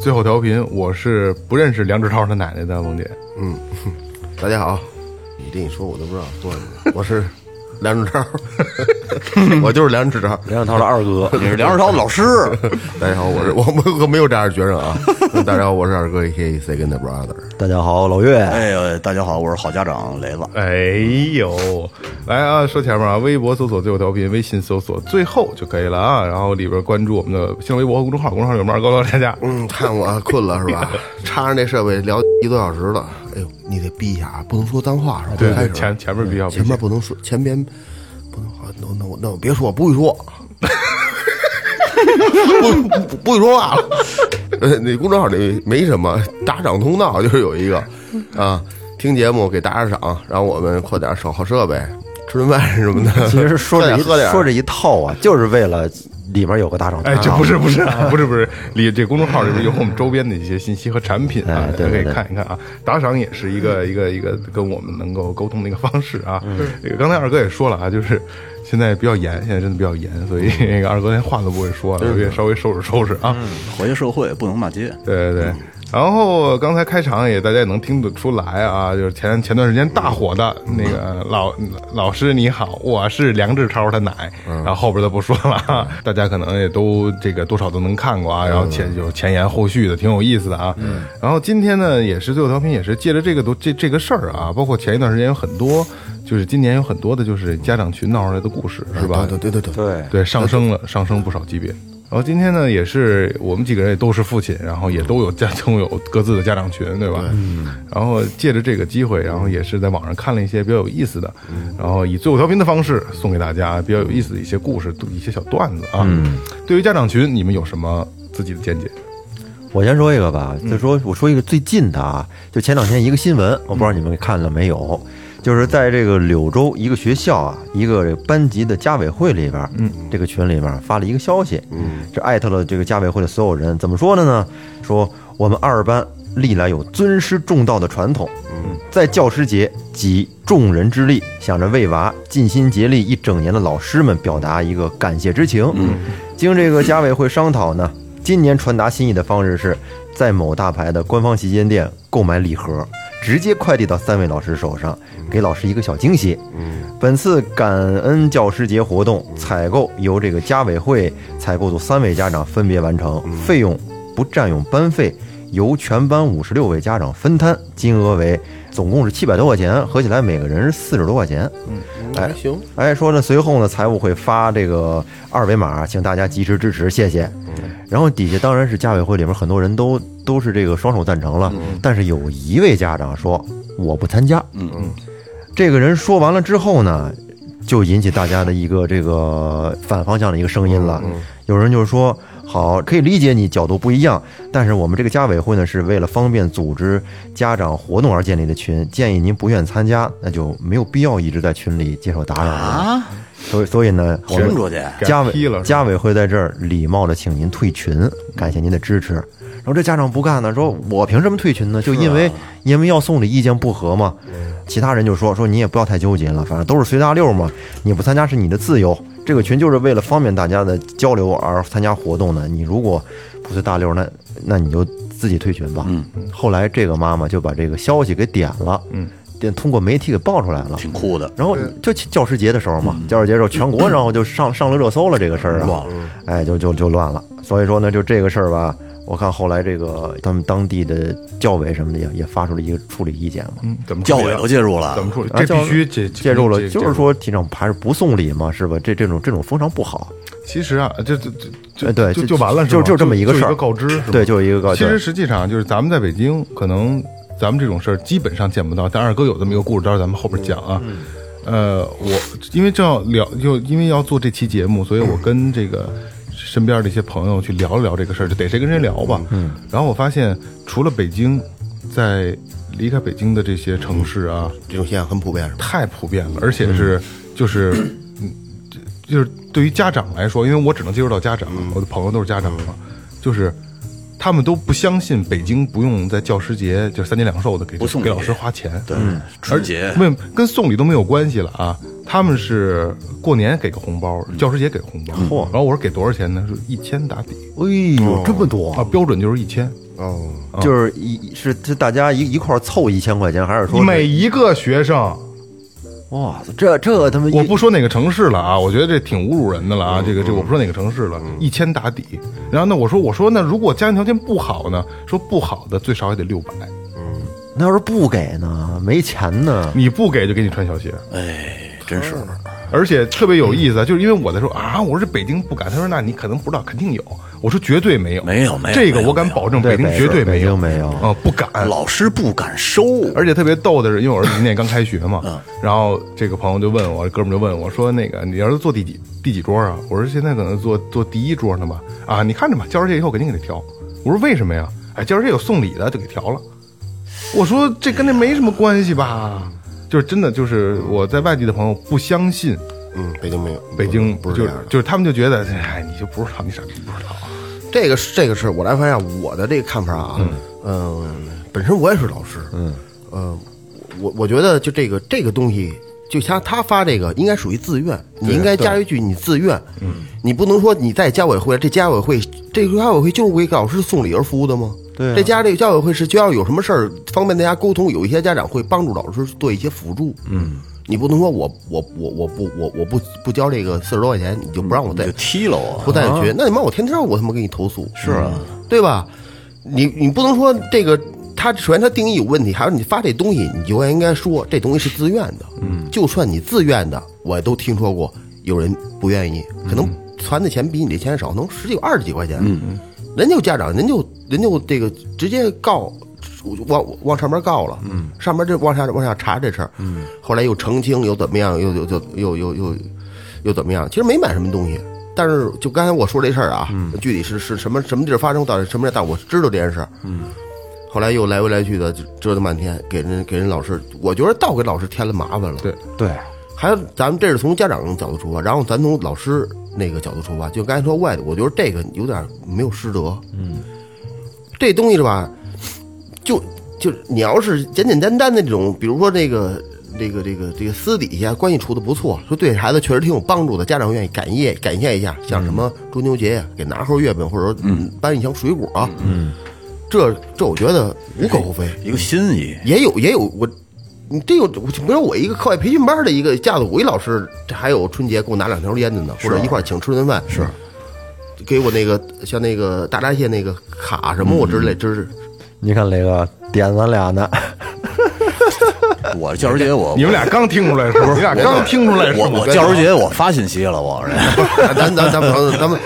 最后调频，我是不认识梁志超他奶奶的萌姐。嗯 大家好，你这一说我都不知道说什么。我是梁志超，我就是梁志超。梁志超的二哥，你是梁志超的老师。大家好，我是 我们可没有这样的学生啊。大家好，我是二哥 A.K.A. Second Brother。大家好，老岳，哎呦，大家好，我是好家长雷子。哎呦，来啊，说前面啊，微博搜索最后调频，微信搜索最后就可以了啊。然后里边关注我们的新浪微博和公众号，公众号有门高高大家。嗯，看我困了是吧？插上这设备聊一个多小时了。哎呦，你得逼一下啊，不能说脏话是吧？对对，开始前前面比较前面不能说，前边不能好，那那我那我别说，我不会说，不不不会说话了。呃，那公众号里没什么打赏通道，就是有一个啊，听节目给打打赏，让我们扩点手好设备，吃顿饭什么的。其实说这一喝点，说这一套啊，就是为了里面有个打赏。哎，这不是不是啊，不是 不是，里这公众号里边有我们周边的一些信息和产品啊大家可以看一看啊。打赏也是一个一个一个跟我们能够沟通的一个方式啊。这个刚才二哥也说了啊，就是现在比较严，现在真的比较严，所以那个 二哥连话都不会说了，也稍微收拾收拾啊。活跃社会不能骂街。对对对。然后刚才开场也大家也能听得出来啊，就是前前段时间大火的那个老老师你好，我是梁志超他奶，然后后边的不说了啊，大家可能也都这个多少都能看过啊，然后前有前言后续的，挺有意思的啊。然后今天呢，也是最后调频，也是借着这个都这这个事儿啊，包括前一段时间有很多，就是今年有很多的就是家长群闹出来的故事，是吧？对对对对对，对，对，上升了，上升不少级别。然后今天呢，也是我们几个人也都是父亲，然后也都有家都有各自的家长群，对吧？嗯。然后借着这个机会，然后也是在网上看了一些比较有意思的，然后以最后调频的方式送给大家比较有意思的一些故事、一些小段子啊。嗯。对于家长群，你们有什么自己的见解？我先说一个吧，就说我说一个最近的啊，就前两天一个新闻，我不知道你们看了没有，就是在这个柳州一个学校啊，一个这个班级的家委会里边，嗯，这个群里面发了一个消息，嗯，这艾特了这个家委会的所有人，怎么说的呢？说我们二班历来有尊师重道的传统，嗯，在教师节集众人之力，想着为娃尽心竭力一整年的老师们表达一个感谢之情，嗯，经这个家委会商讨呢。今年传达心意的方式是在某大牌的官方旗舰店购买礼盒，直接快递到三位老师手上，给老师一个小惊喜。本次感恩教师节活动采购由这个家委会采购组三位家长分别完成，费用不占用班费，由全班五十六位家长分摊，金额为总共是七百多块钱，合起来每个人是四十多块钱。还行。哎，说呢，随后呢，财务会发这个二维码，请大家及时支持，谢谢。然后底下当然是家委会里面很多人都都是这个双手赞成了，但是有一位家长说我不参加。嗯嗯，这个人说完了之后呢，就引起大家的一个这个反方向的一个声音了。有人就说。好，可以理解你角度不一样，但是我们这个家委会呢，是为了方便组织家长活动而建立的群，建议您不愿参加，那就没有必要一直在群里接受打扰了。啊，所以，所以呢，我们群出去，家委家委会在这儿礼貌的请您退群，感谢您的支持。然后这家长不干呢，说我凭什么退群呢？就因为因为要送礼意见不合嘛。其他人就说说你也不要太纠结了，反正都是随大溜嘛，你不参加是你的自由。这个群就是为了方便大家的交流而参加活动的。你如果不随大溜，那那你就自己退群吧。嗯，后来这个妈妈就把这个消息给点了，嗯，点通过媒体给爆出来了。挺酷的。然后就教师节的时候嘛，教师节的时候全国然后就上上了热搜了这个事儿啊，乱了哎，就就就乱了。所以说呢，就这个事儿吧，我看后来这个他们当地的教委什么的也也发出了一个处理意见嘛，嗯，怎么教委都介入了怎，么处理？啊这必须介介入了，就是说提倡还是不送礼嘛，是吧？这这种这种风尚不好，其实啊，这这这哎对就就就完了，吧就就这么一个事儿一个告知，对，就是一个告知其实实际上就是咱们在北京，可能咱们这种事儿基本上见不到。但二哥有这么一个故事，到时候咱们后边讲啊。呃，我因为正要聊，就因为要做这期节目，所以我跟这个身边的一些朋友去聊一聊这个事儿，就得谁跟谁聊吧。嗯。然后我发现，除了北京，在离开北京的这些城市啊，这种现象很普遍，是吧？太普遍了，而且是就是，嗯，就是对于家长来说，因为我只能接触到家长，我的朋友都是家长嘛，就是他们都不相信北京不用在教师节就三节两寿的给不送礼给老师花钱，对，春节没有跟送礼都没有关系了啊，他们是过年给个红包，教师节给红包，嚯。然后我说给多少钱呢？是一千打底哎呦，这么多。啊，标准就是一千，哦，就是一是是大家一一块儿凑一千块钱，还是说每一个学生。哇塞，这这他妈一我不说哪个城市了啊，我觉得这挺侮辱人的了啊。这个这我不说哪个城市了，一千打底。然后呢，我说我说那如果家庭条件不好呢，说不好的最少也得六百，嗯。那要是不给呢？没钱呢？你不给就给你穿小鞋。哎，真是而且特别有意思，就是因为我在说啊，我说这北京不敢，他说那你可能不知道，肯定有。我说绝对没有，没有没有这个我敢保证，北京绝对没有，没有啊，不敢。老师不敢收，而且特别逗的是，因为我儿子今年刚开学嘛，然后这个朋友就问我，哥们就问我说：“那个你儿子坐第几第几桌啊？”我说：“现在可能坐坐第一桌呢吧。”啊，你看着吧，教师节以后肯定给他调。我说：“为什么呀？”哎，教师节有送礼的，就给调了。我说：“这跟那没什么关系吧？”就是真的，就是我在外地的朋友不相信嗯，北京没有，北京，不是这样的。就是他们就觉得，哎，你就不知道，你傻逼不知道。这个是这个是我来发现我的这个看法啊，嗯、本身我也是老师，嗯，呃，我我觉得就这个这个东西，就像他发这个应该属于自愿，你应该加一句你自愿，嗯，你不能说你在家委会，这家委会这个家委会就是为给老师送礼而服务的吗？对啊这家这个家委会是学校有什么事儿方便大家沟通，有一些家长会帮助老师做一些辅助，嗯。你不能说我我我我不我我不不交这个四十多块钱，你就不让我再就踢了我不。带学，那你妈我天天我他妈给你投诉，是啊，对吧？你你不能说这个，他首先他定义有问题，还有你发这东西，你就应该说这东西是自愿的。嗯，就算你自愿的，我都听说过有人不愿意，可能传的钱比你这钱少，能十几二十几块钱。嗯嗯，人就家长，人就人就这个直接告。往往上面告了，嗯，上面这往下往下查这事儿，嗯，后来又澄清，又怎么样，又又又又又又又怎么样？其实没买什么东西，但是就刚才我说这事儿啊，具体是是什么什么地儿发生，到底什么样，但我知道这件事儿。嗯，后来又来回来去的折腾半天，给人给人老师，我觉得倒给老师添了麻烦了。对，对，还有咱们这是从家长角度出发，然后咱从老师那个角度出发，就刚才说外的，我觉得这个有点没有师德。嗯，这东西是吧？就就你要是简简单单的这种，比如说这个这个这个这个私底下关系处的不错，说对孩子确实挺有帮助的，家长愿意感谢感谢一下，像什么中秋节呀，给拿盒月饼，或者说嗯搬一箱水果啊，嗯，这这我觉得无可厚非。一个心意，也有也有我，你这有，比如说我一个课外培训班的一个架子鼓一老师，这还有春节给我拿两条烟的呢，或者一块儿请吃顿饭，是给我那个像那个大闸蟹那个卡什么我之类之是你看雷哥点咱俩呢，我教师节我你们俩刚听出来是不是？你俩刚听出来是吗我我？教师节我发信息了，我 这咱咱咱们咱们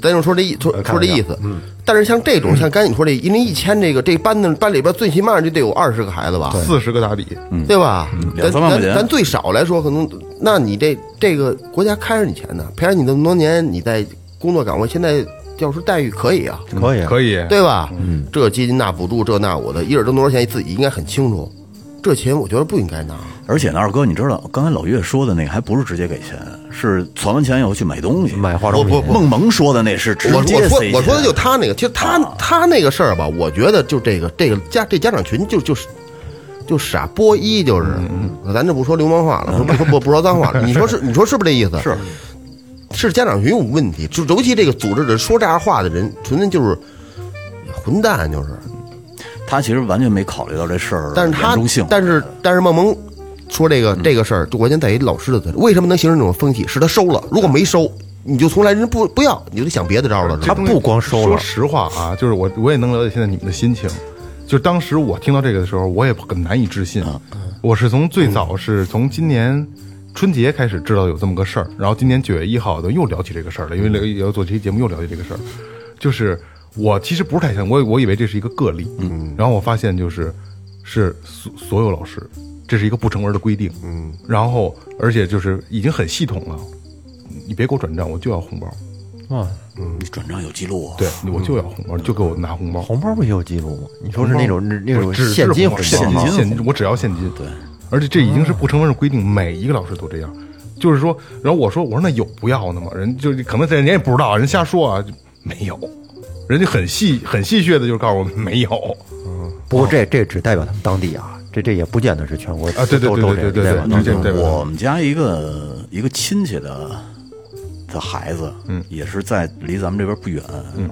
咱就说这意说说这意思，嗯，但是像这种像刚才你说这，因为一千这个这班的班里边最起码就得有二十个孩子吧，四十个打底，对吧？咱两三万块钱咱咱最少来说，可能那你这这个国家开着你钱呢，培养你这么多年，你在工作岗位，现在教师待遇可以啊，可以，可以，对吧？嗯，这基金那补助这那我的，一人挣多少钱，自己应该很清楚。这钱我觉得不应该拿，而且呢，二哥，你知道刚才老岳说的那个还不是直接给钱，是存完钱以后去买东西。买化妆品。不不孟萌说的那是直我接塞我说我说的钱就他那个，其实他他那个事儿吧，我觉得就这个这个家这家长群就就是就傻波一就是，咱就不说流氓话了，不说不不说脏话了，你说是你说是不是这意思？是。是家长群有问题，就尤其这个组织者说这样话的人，纯粹就是混蛋，就是。他其实完全没考虑到这事儿但是他严重性。但是但是孟萌说这个这个事儿，就关键在于老师的责任。为什么能形成这种风气？是他收了，如果没收，你就从来人不不要，你就得想别的招了。他不光收了，说实话啊，就是我我也能了解现在你们的心情。就是当时我听到这个的时候，我也很难以置信。我是从最早是从今年春节开始知道有这么个事儿，然后今年九月一号的又聊起这个事儿了，因为要做这期节目又聊起这个事儿。就是我其实不是太想，我我以为这是一个个例，嗯，然后我发现就是是所所有老师，这是一个不成文的规定，嗯，然后而且就是已经很系统了，你别给我转账，我就要红包。啊，嗯，你转账有记录，对，我就要红包，你就给我拿红包。红包不也有记录吗？你说是那种那种现金红现？金现金，我只要现金。对，而且这已经是不成文的规定，每一个老师都这样。就是说，然后我说我说那有不要的吗？人就可能人家也不知道，人瞎说啊，没有。人家很戏很戏谑的，就是告诉我们没有。嗯不过这这只代表他们当地啊，这这也不见得是全国啊对对对对对这样对对对对我们家一个一个亲戚的的孩子，嗯，也是在离咱们这边不远，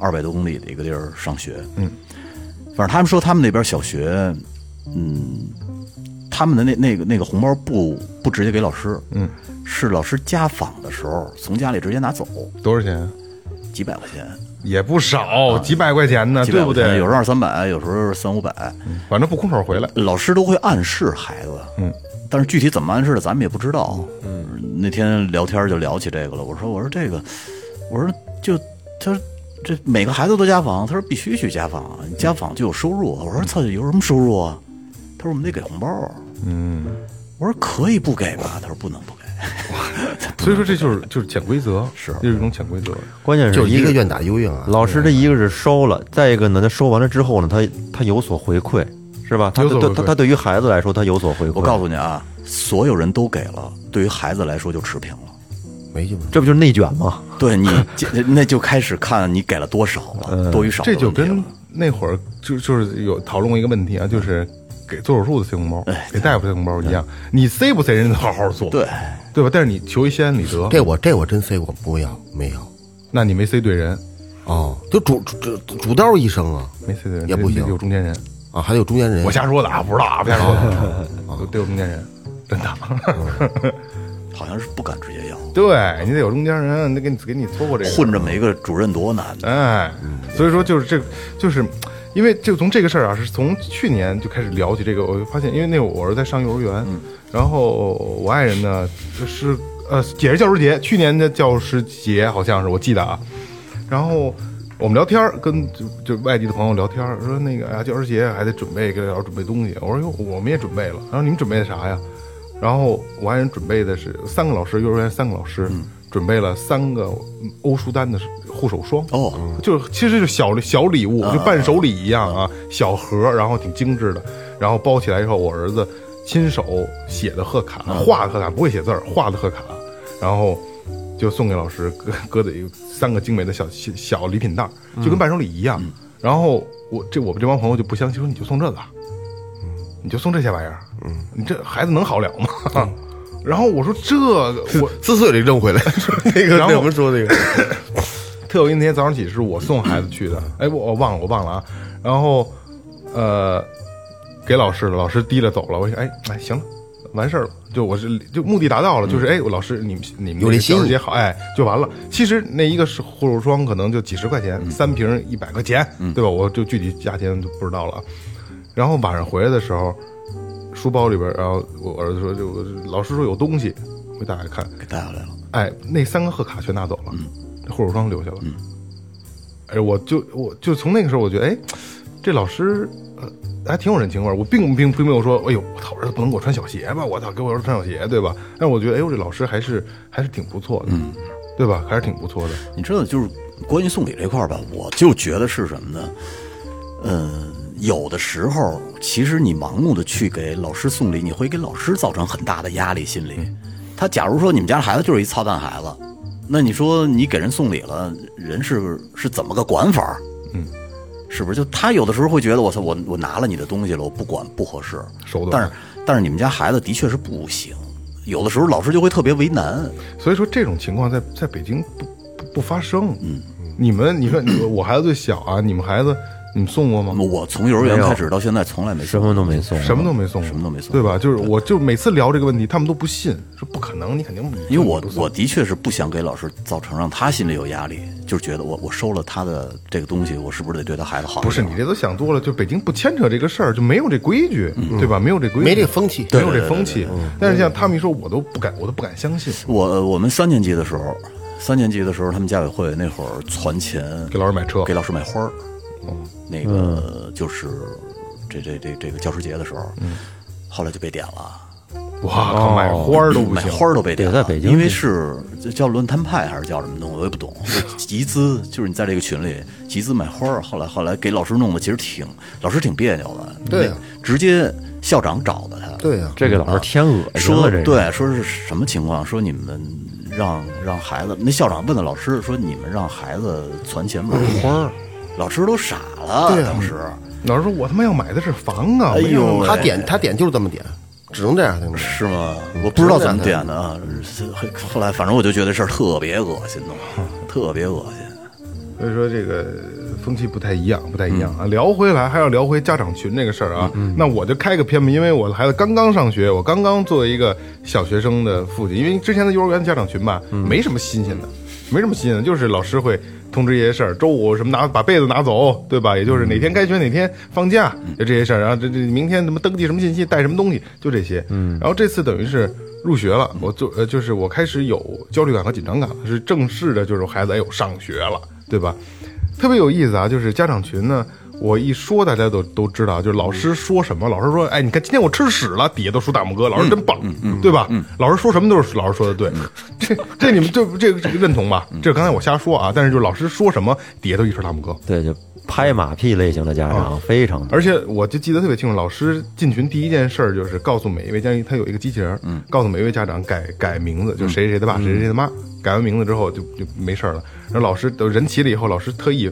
二百多公里的一个地儿上学，嗯，反正他们说他们那边小学，嗯，他们的那那个那个红包不不直接给老师，嗯，是老师家访的时候从家里直接拿走，多少钱？几百块钱，也不少，几百块钱呢，对不对？有时候二三百，有时候三五百，反正不空手回来。老师都会暗示孩子，嗯，但是具体怎么暗示的，咱们也不知道。嗯，那天聊天就聊起这个了。我说，我说这个，我说就他说这每个孩子都家访，他说必须去家访，你家访就有收入。我说操，有什么收入啊？他说我们得给红包。嗯，我说可以不给吧？他说不能不给。所以说这就是就是潜规则，是这是一种潜规则。关键是一一个个愿打一个愿挨。老师这一个是收了，再一个呢，他收完了之后呢，他他有所回馈，是吧？他他他他对于孩子来说，他有所回馈。我告诉你啊，所有人都给了，对于孩子来说就持平了。没劲。这不就是内卷吗？对你，那就开始看你给了多少了，多与少的这就。跟那会儿就就是有讨论过一个问题啊，就是给做手术的塞红包，给大夫塞红包一样，你塞不塞人家好好做，对，对吧？但是你求一心安理得，这我这我真塞过，不要没有那你没塞对人，哦，就主主主主刀医生啊没塞对人也不行得有中间人。啊，还有中间人。我瞎说的啊，不知道啊，不瞎说的，都得有中间人，真的。好像是不敢直接要，对你得有中间人，得给你给你撮过这个混这么一个主任多难呢。哎，所以说就是这，就是因为就从这个事儿啊，是从去年就开始聊起这个，我就发现，因为那会儿我儿子在上幼儿园，然后我爱人呢是呃也是教师节，去年的教师节好像是我记得啊，然后我们聊天儿跟就就外地的朋友聊天儿，说那个哎呀教师节还得准备给老师准备东西，我说哟我们也准备了，然后你们准备的啥呀？然后我爱人准备的是三个老师，幼儿园三个老师、准备了三个欧舒丹的护手霜。哦，就是其实是小小礼物，就伴手礼一样啊，小盒，然后挺精致的，然后包起来以后，我儿子亲手写的贺卡，画的贺卡，不会写字儿，画的贺卡，然后就送给老师，搁搁在一个三个精美的小小小礼品袋，就跟伴手礼一样。然后我这我们这帮朋友就不相信，说你就送这个啊，你就送这些玩意儿，嗯，你这孩子能好了吗？然后我说这个 我四岁里扔回来，说那个然后我们说那个，特有一天早上起是我送孩子去的，哎，我我忘了，我忘了啊。然后，呃，给老师了，老师提了走了。我说，哎哎，行了，完事儿了，就我是就目的达到了，就是哎，我老师你们你们有这心意教师节好，哎，就完了。其实那一个是护手霜，可能就几十块钱，三瓶一百块钱，对吧？我就具体价钱就不知道了。然后晚上回来的时候，书包里边，然后我儿子说，就老师说有东西，我打开看，给带回来了，哎，那三个贺卡全拿走了，护手霜留下了。哎，我就我就从那个时候，我觉得，哎，这老师呃还挺有人情味儿。我并并并没有说，哎呦，我操，儿子不能给我穿小鞋吧？我操，给我儿子穿小鞋，对吧？但我觉得，哎呦，这老师还是还是挺不错的，嗯对吧？还是挺不错的。你知道，就是关于送礼这块儿吧，我就觉得是什么呢？嗯，有的时候，其实你盲目的去给老师送礼，你会给老师造成很大的压力心理。他假如说你们家孩子就是一操蛋孩子，那你说你给人送礼了，人是是怎么个管法儿？嗯，是不是？就他有的时候会觉得，我操，我我拿了你的东西了，我不管不合适。但是但是你们家孩子的确是不行，有的时候老师就会特别为难。所以说这种情况在在北京不不不发生。嗯，你们你说你我孩子最小啊，你们孩子你们送过吗？我从幼儿园开始到现在从来没什送过么都没送，什么都没送，什么都没送对吧？就是我就每次聊这个问题，他们都不信，说不可能，你肯定因为我我的确是不想给老师造成让他心里有压力，就是觉得我我收了他的这个东西，我是不是得对他孩子好？不是你这都想多了，就北京不牵扯这个事儿，就没有这规矩，对吧？没有这规矩，没这风气没有这风气。但是像他们一说，我都不敢，我都不敢相信。我我们三年级的时候，三年级的时候，他们家委会那会儿攒钱给老师买车给老师买花儿，那个就是这这这这个教师节的时候，后来就被点了。不哇靠，买花儿都不行，买花儿都被点了，在北京因为是这叫论坛派还是叫什么东西，我也不懂。集资就是你在这个群里集资买花儿，后来后来给老师弄的，其实挺老师挺别扭的。对啊那直接校长找的他，对呀，这个老师添恶心说了，这个对，说是什么情况？说你们让让孩子，那校长问的老师说你们让孩子攒钱买花儿，老师都傻了，对啊当时。老师说我他妈要买的是房啊，哎呦他点他点就是这么点，只能这样才能点。是吗？我不知道怎么点的啊。后来反正我就觉得这事儿特别恶心的，特别恶心。所以说这个风气不太一样，不太一样啊。聊回来还要聊回家长群这个事儿啊。那我就开个篇吧，因为我的孩子刚刚上学，我刚刚作为一个小学生的父亲，因为之前的幼儿园家长群吧，没什么新鲜的，没什么新的，就是老师会通知一些事儿，周五什么拿把被子拿走，对吧？也就是哪天开学哪天放假，就这些事儿。然后这这明天什么登记什么信息，带什么东西，就这些。嗯。然后这次等于是。入学了，我就呃，就是我开始有焦虑感和紧张感了，是正式的，就是孩子哎呦上学了，对吧？特别有意思啊，就是家长群呢，我一说大家都都知道，就是老师说什么，老师说，哎，你看今天我吃屎了，底下都竖大拇哥，老师真棒，对吧？老师说什么都是老师说的对，这这你们这这个这个认同吧？这刚才我瞎说啊，但是就是老师说什么，底下都一声大拇哥。对，就拍马屁类型的家长非常多。而且我就记得特别清楚，老师进群第一件事儿就是告诉每一位家长，他有一个机器人，嗯，告诉每一位家长改改名字，就谁谁谁的爸，谁谁谁的妈。改完名字之后就就没事儿了。然后老师都人齐了以后，老师特意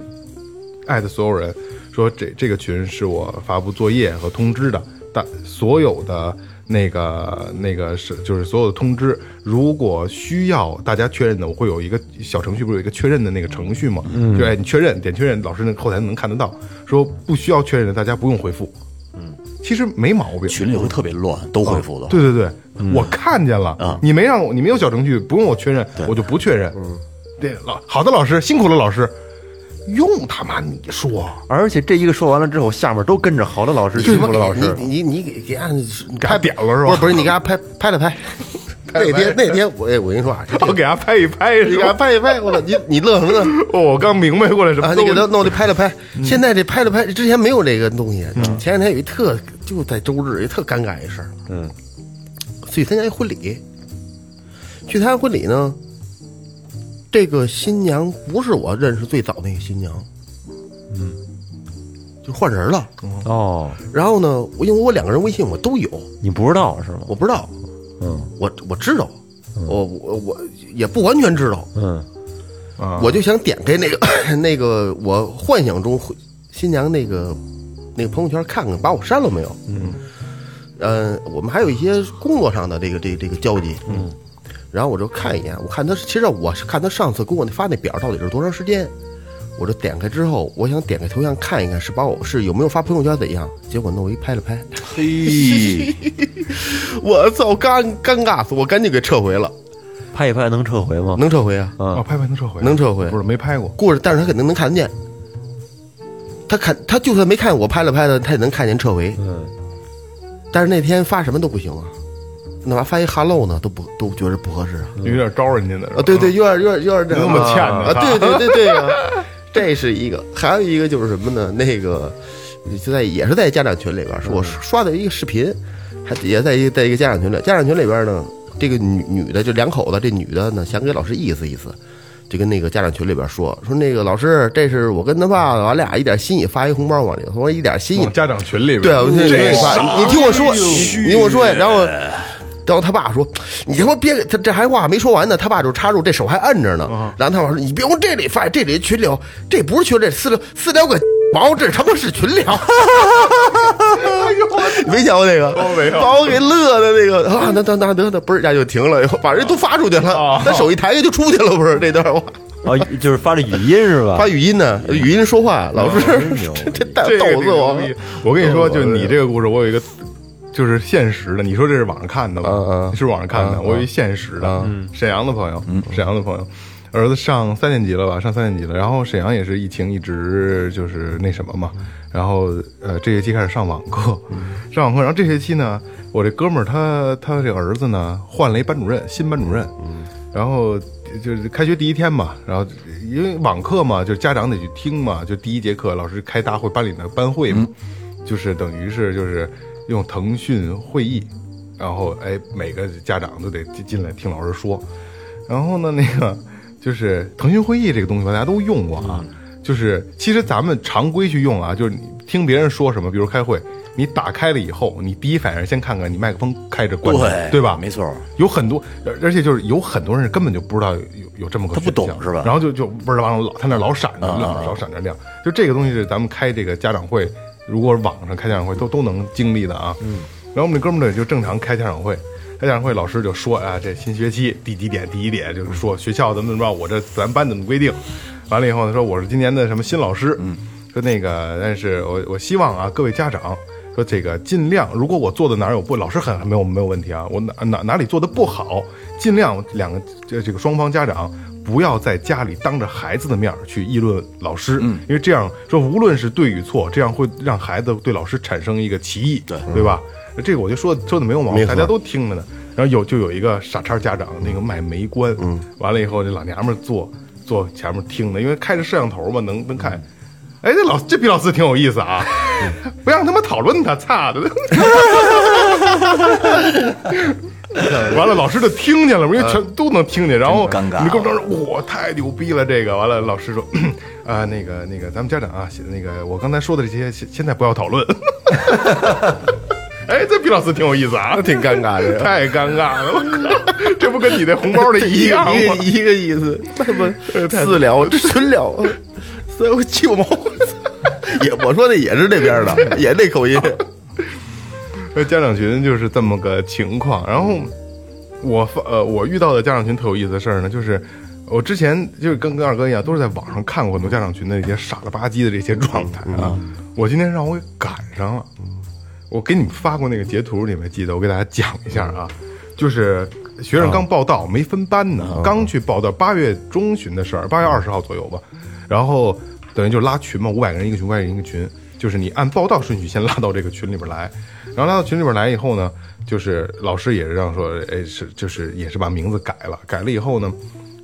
艾特所有人说这这个群是我发布作业和通知的，但所有的。那个那个是就是所有的通知，如果需要大家确认的，我会有一个小程序，不是有一个确认的那个程序吗？嗯，就哎你确认点确认，老师那后台能看得到。说不需要确认的，大家不用回复。嗯，其实没毛病。群里会特别乱，都回复的。对对对，我看见了啊你没让我，你没有小程序，不用我确认，我就不确认。嗯，对，老好的老师辛苦了，老师，用他妈你说，而且这一个说完了之后，下面都跟着好的老师，辛苦了老师。你你你给给俺给他点了是吧不是不是，你给俺拍 拍了拍。那天那天我我跟你说啊，我给他拍一拍，你给他拍一拍，我操，你你乐什么乐？哦，我刚明白过来什么啊，你给他弄的拍了拍，现在这拍了拍，之前没有这个东西。前两天有一特就在周日，一特尴尬一事儿。嗯，去参加一婚礼，去参加婚礼呢，这个新娘不是我认识最早那个新娘，嗯，就换人了。哦，然后呢，我因为我两个人微信我都有，你不知道是吗？我不知道，嗯。我我知道，我我我也不完全知道，嗯。啊。我就想点开那个 那个我幻想中会新娘那个那个朋友圈看看，把我删了没有？嗯，呃，我们还有一些工作上的这个这个这个交集，嗯，然后我就看一眼，我看他其实我是看他上次给我那发那表到底是多长时间，我就点开之后，我想点开头像看一看是把我是有没有发朋友圈怎样，结果弄一拍了拍，嘿，我操，尴尴尬死，我赶紧给撤回了，拍一拍能撤回吗？能撤回啊？啊，拍拍能撤回，能撤回不是没拍过。过着，但是他肯定能看得见。他看，他就算没看我拍了拍的，他也能看见撤回。嗯，但是那天发什么都不行啊，那玩意发一 hello 呢，都不都觉得不合适啊。有点招人家的啊，对对，有点有点有点这那么欠呢啊，对对对对啊，这是一个，还有一个就是什么呢？那个就在也是在家长群里边，是我刷的一个视频，还也在一在一个家长群里，家长群里边呢，这个女女的就两口子，这女的呢想给老师意思意思。就跟那个家长群里边说说那个老师，这是我跟他爸俺俩一点心意发一红包往里头，说一点心意家长群里边，对你发，啥你听我说，你你听我说呀。然后，然后他爸说：“你他妈别给他这还话没说完呢。”他爸就插入，这手还摁着呢。然后他爸说：“你别往这里发，这里群聊，这不是群聊，私聊私聊个毛，这他妈是群聊。”哎呦，没想过这个，把我给乐的那个啊，那那那得得，嘣儿一下就停了，把人都发出去了，他手一抬就出去了，不是这段话。哦，就是发这语音是吧？发语音呢，语音说话，老师 这这逗死我了。我跟你说，就你这个故事，我有一个就是现实的。你说这是网上看的吧？嗯嗯是网上看的。嗯我有一现实的，沈阳的朋友，沈阳的朋友，儿子上三年级了吧？上三年级了。然后沈阳也是疫情一直就是那什么嘛。然后呃，这学期开始上网课，上网课。然后这学期呢，我这哥们儿他他这个儿子呢换了一班主任，新班主任。然后就是开学第一天嘛，然后因为网课嘛，就是家长得去听嘛，就第一节课老师开大会，班里的班会嘛，就是等于是就是用腾讯会议然后哎，每个家长都得进进来听老师说。然后呢，那个就是腾讯会议这个东西，大家都用过啊。就是其实咱们常规去用啊，就是你听别人说什么，比如开会，你打开了以后，你第一反应先看看你麦克风开着关着，对对吧？没错，有很多，而而且就是有很多人根本就不知道有有这么个他不懂是吧然后就就不知道往老他那老闪着亮，老闪着亮。就这个东西是咱们开这个家长会，如果网上开家长会都都能经历的啊。嗯。然后我们那哥们儿呢就正常开家长会，开家长会老师就说啊，这新学期第几点第一点就是说学校怎么怎么着，我这咱班怎么规定。完了以后呢，说我是今年的什么新老师，嗯，说那个，但是我我希望啊，各位家长说这个尽量，如果我做的哪儿有不，老师很没有没有问题啊，我哪哪哪里做的不好，尽量两个这这个双方家长不要在家里当着孩子的面儿去议论老师，嗯，因为这样说无论是对与错，这样会让孩子对老师产生一个歧义，对对吧？这个我就说说的没有毛病，大家都听着呢。然后有就有一个傻叉家长，那个卖煤棺，嗯，完了以后这老娘们儿坐坐前面听的，因为开着摄像头嘛，能能看。哎，这老这比老师挺有意思啊，不让他们讨论他，操的！完了，老师就听见了，因为全都能听见。然后尴尬你跟我说，我太牛逼了，这个完了，老师说啊，那个那个，咱们家长啊，那个我刚才说的这些，现现在不要讨论。哎，这毕老师挺有意思啊，挺尴尬的太尴尬了，我靠，这不跟你那红包的一样吗？一个一个意思，那不私聊纯聊，所以我气我毛。也我说的也是这边的，也那口音。那家长群就是这么个情况。然后我发呃，我遇到的家长群特有意思的事儿呢，就是我之前就是跟跟二哥一样，都是在网上看过很多家长群的一些傻了吧唧的这些状态啊。我今天让我给赶上了，我给你们发过那个截图，你们记得？我给大家讲一下啊，就是学生刚报到，没分班呢，刚去报到，八月中旬的事儿，八月二十号左右吧。然后等于就是拉群嘛，五百个人一个群，五百人一个群，就是你按报到顺序先拉到这个群里边来，然后拉到群里边来以后呢，就是老师也是让说，哎，是就是也是把名字改了，改了以后呢，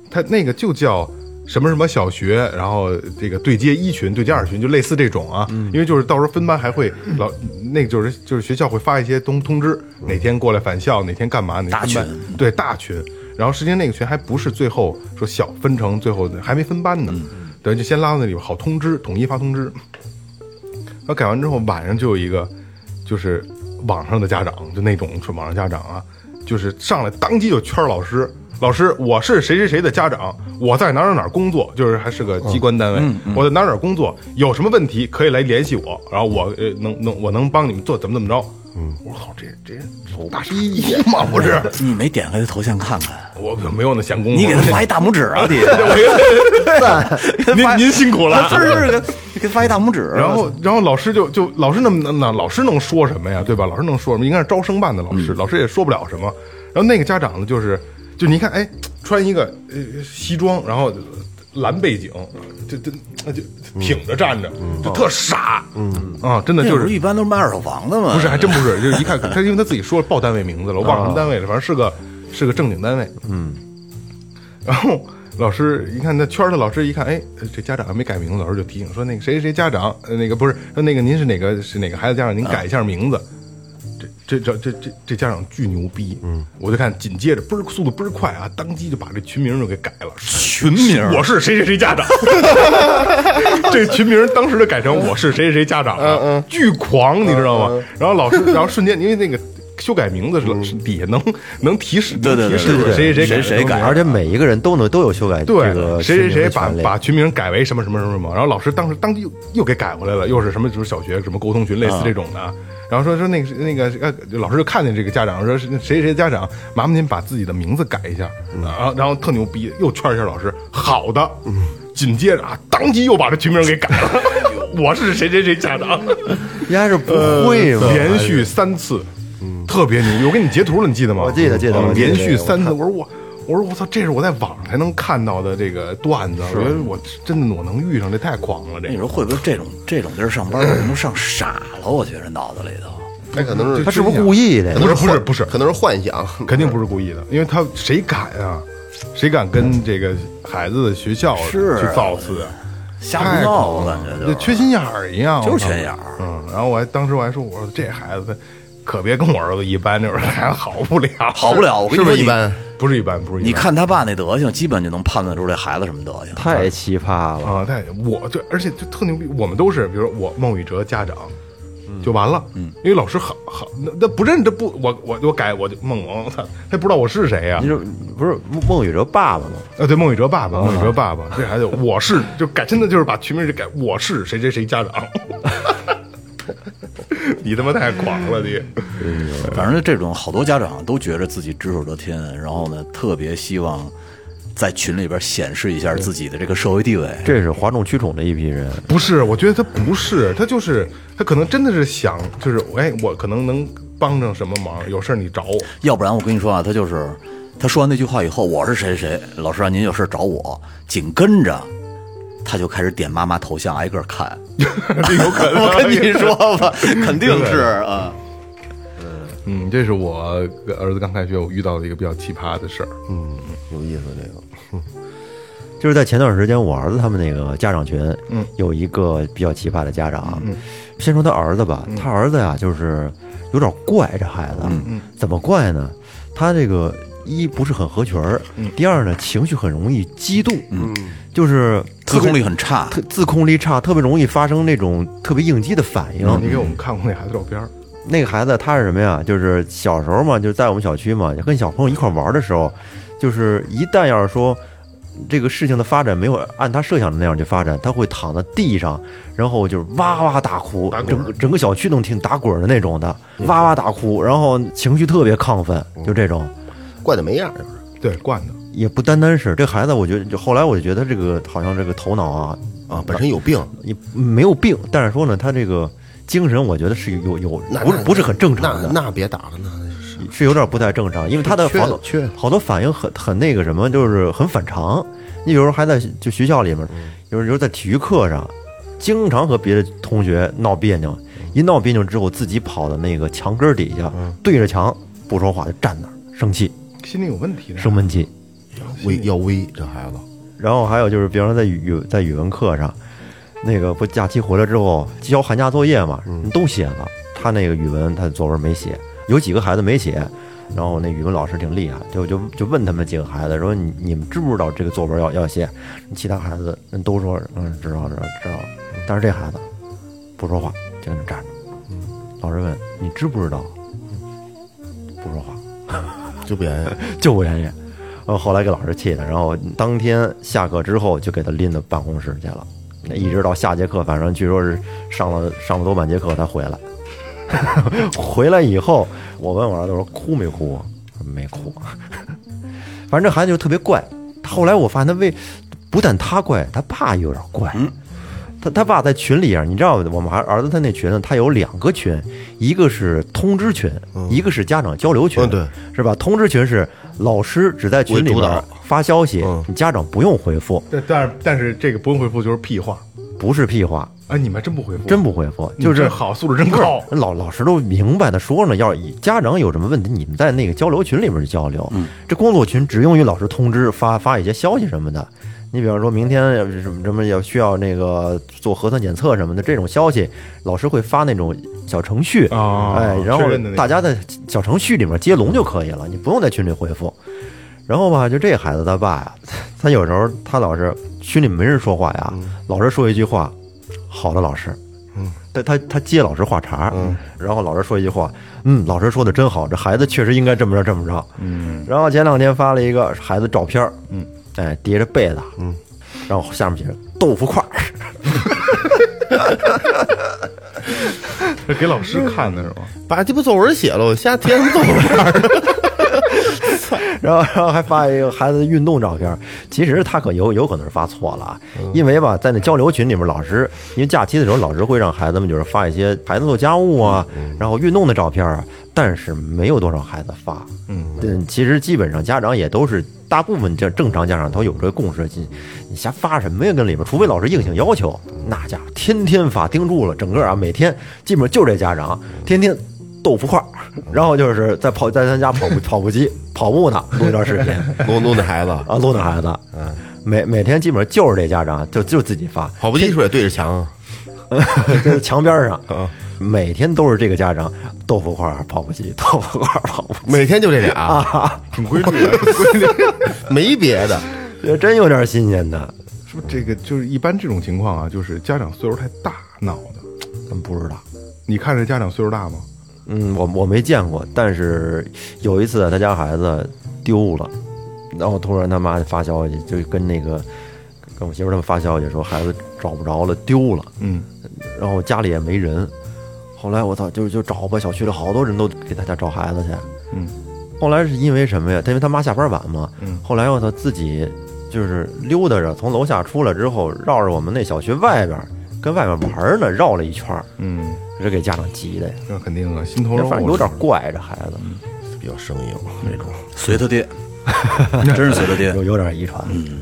他那个就叫什么什么小学，然后这个对接一群、对接二群，就类似这种啊，因为就是到时候分班还会老那个就是就是学校会发一些通通知，哪天过来返校，哪天干嘛，哪天大群。对大群，然后实际上那个群还不是最后说小分成，最后还没分班呢，等于就先拉到那里边好通知，统一发通知。然后改完之后，晚上就有一个就是网上的家长，就那种是网上家长啊，就是上来当即就圈老师。老师，我是谁谁谁的家长，我在哪儿哪儿哪儿工作，就是还是个机关单位，我在哪儿哪儿工作，有什么问题可以来联系我，然后我呃能能我能帮你们做怎么怎么着。嗯，我说好，这这人大傻逼嘛，不是？你没点开他头像看看，我可没有那闲工夫。你给他发一大拇指啊！你 您您辛苦了，是是，给他发一大拇指。然后，然后老师就就老师那么那老师能说什么呀？对吧？老师能说什么？应该是招生办的老师，老师也说不了什么。然后那个家长呢，就是就你看，哎，穿一个呃西装，然后蓝背景，就就那就挺着站着，就特傻，嗯啊，真的就是那会儿一般都是卖二手房的嘛，不是，还真不是，就是一看他，因为他自己说报单位名字了，我忘了什么单位了，反正是个是个正经单位，嗯。然后老师一看那圈儿的老师一看，哎，这家长还没改名字，老师就提醒说，那个谁谁谁家长，呃，那个不是说那个您是哪个是哪个孩子家长，您改一下名字。这这这这这家长巨牛逼，嗯，我就看紧接着倍儿速度倍儿快啊，当即就把这群名就给改了，群名我是谁谁谁家长，这群名当时就改成我是谁谁谁家长了，巨狂，你知道吗？然后老师，然后瞬间因为那个修改名字是是底下能能提示，对对对能提示谁谁谁谁改而且每一个人都能都有修改对，谁谁谁把把群名改为什么什么什么什么，然后老师当时当即又又给改回来了，又是什么就是小学什么沟通群类似这种的，然后说说那个那个呃老师就看见这个家长说是谁谁谁家长，麻烦您把自己的名字改一下，然后然后特牛逼，又劝一下老师，好的，紧接着啊，当即又把这群名给改了，我是谁谁谁家长，应该是不会吧？呃连续三次，特别牛逼。我给你截图了，你记得吗？我记得记得连续三次。我我说我，我说我操，这是我在网上才能看到的这个段子。我觉得我真的我能遇上，这太狂了。这你说会不会这种这种地儿上班的人都上傻了？我觉着脑子里头。那可能是他是不是故意的？不是不是不是，可能是幻想，肯定不是故意的，因为他谁敢啊？谁敢跟这个孩子的学校去造次啊？瞎胡闹，我感觉就缺心眼儿一样，就是缺心眼儿嗯，然后我还当时我还说，我说这孩子他可别跟我儿子一般，这种孩子好不了，好不了。我跟你说不是一般？不是一般，不是一般。你看他爸那德行，基本就能判断出这孩子什么德行。太奇葩了。啊，太，我就而且就特牛逼，我们都是，比如说我孟雨哲家长。就完了，嗯，因为老师好好，那那不认这不，我我我改我就孟萌，他他不知道我是谁呀、你说不是孟孟雨哲爸爸吗？啊，对，孟雨哲爸爸，孟雨哲爸爸，这孩子我是就改，真的就是把群名就改，我是谁谁谁家长。你他妈太狂了你！反正这种好多家长都觉得自己只手遮天，然后呢，特别希望在群里边显示一下自己的这个社会地位。这是哗众取宠的一批人。不是，我觉得他不是，他就是他可能真的是想，就是哎，我可能能帮上什么忙，有事儿你找我。要不然我跟你说啊，他就是他说完那句话以后，我是谁谁谁，老师啊，您有事找我，紧跟着他就开始点妈妈头像，挨个看。有可能，我跟你说吧，肯定是啊。嗯，这是我儿子刚开学我遇到的一个比较奇葩的事儿。嗯，有意思这个。就是在前段时间，我儿子他们那个家长群，嗯，有一个比较奇葩的家长。嗯，先说他儿子吧，他儿子呀，就是有点怪，这孩子，嗯，怎么怪呢？他这个一不是很合群儿，第二呢，情绪很容易激动，嗯，就是自控力很差，特自控力差，特别容易发生那种特别应激的反应。你给我们看过那孩子照片儿？那个孩子他是什么呀？就是小时候嘛，就是在我们小区嘛，跟小朋友一块玩的时候，就是一旦要是说这个事情的发展没有按他设想的那样去发展，他会躺在地上，然后就是哇哇大哭，整个整个小区能听打滚的那种的，哇哇大哭，然后情绪特别亢奋，就这种。惯的没样儿，就是对，惯的。也不单单是这孩子，我觉得就后来我就觉得这个好像这个头脑啊啊，本身有病，也没有病，但是说呢，他这个精神我觉得是有有不是不是很正常的，那那别打了，那是。是有点不太正常，因为他的好多好多反应很很那个什么，就是很反常。你比如说还在就学校里面，有时候在体育课上，经常和别的同学闹别扭，一闹别扭之后自己跑到那个墙根底下，对着墙不说话就站那儿生气。心里有问题的。生闷气。威要威这孩子，然后还有就是，比方说在语在语文课上，那个不假期回来之后交寒假作业嘛，都写了。他那个语文他作文没写，有几个孩子没写，然后那语文老师挺厉害，就就就问他们几个孩子说你你们知不知道这个作文要要写？其他孩子人都说嗯知道知道知道，但是这孩子不说话，就在那站着。老师问你知不知道？不说话。就不愿意。就不愿意。呃，后后来给老师气的，然后当天下课之后就给他拎到办公室去了，一直到下节课，反正据说是上了上了多半节课才回来。回来以后，我问我儿子说哭没哭？没哭。反正这孩子就特别怪。后来我发现他为不但他怪，他爸有点怪。他他爸在群里啊，你知道我们孩儿子他那群呢，他有两个群，一个是通知群，一个是家长交流群，嗯对，是吧？通知群是老师只在群里边发消息嗯，你家长不用回复，但但是但是这个不用回复就是屁话不是屁话，啊！你们还真不回复？真不回复，就是好，素质真高。老老师都明白的说了，要是家长有什么问题，你们在那个交流群里面去交流。这工作群只用于老师通知发发一些消息什么的。你比方说明天什么什么要需要那个做核酸检测什么的这种消息，老师会发那种小程序，哦哎，然后大家在小程序里面接龙就可以了，你不用在群里回复。然后吧，就这孩子他爸呀，他有时候他老是群里没人说话呀，老师说一句话，好的老师，嗯，他他他接老师话茬，嗯，然后老师说一句话，嗯，老师说的真好，这孩子确实应该这么着这么着，嗯，然后前两天发了一个孩子照片，嗯，哎，叠着被子，嗯，然后下面写着豆腐块儿，这给老师看的是吗？把这不作文写了，我瞎填作文。然后然后还发一个孩子运动照片，其实他可有有可能是发错了啊，因为吧，在那交流群里面，老师因为假期的时候，老师会让孩子们就是发一些孩子做家务啊，然后运动的照片啊，但是没有多少孩子发，嗯，其实基本上家长也都是大部分这正常家长都有这个共识，你你瞎发什么呀？跟里面，除非老师硬性要求，那家伙天天发，盯住了，整个啊每天基本上就这家长天天。豆腐块儿，然后就是在跑在咱家跑步 跑步机跑步呢，录一段视频 录录那孩子，啊，录那孩子，嗯，每每天基本上就是这家长就就自己发，跑步机是不是也对着墙？就墙边上，每天都是这个家长，豆腐块儿跑步机，豆腐块儿跑不起，每天就这俩，啊挺规律的，规律。没别的。也真有点新鲜的。是不是这个就是一般这种情况啊？就是家长岁数太大闹的。真不知道。你看这家长岁数大吗？嗯，我我没见过，但是有一次他家孩子丢了，然后突然他妈就发消息，就跟那个跟我媳妇他们发消息说孩子找不着了，丢了，嗯，然后家里也没人。后来我操，就就找吧，小区里好多人都给他家找孩子去。嗯，后来是因为什么呀？他因为他妈下班晚嘛。嗯后来我操自己就是溜达着从楼下出来之后，绕着我们那小区外边跟外面玩呢，绕了一圈，嗯，这给家长急的呀。那肯定啊，心头肉。反正有点怪，这孩子比较生硬那种。随他爹，真是随他爹。有有点遗传。嗯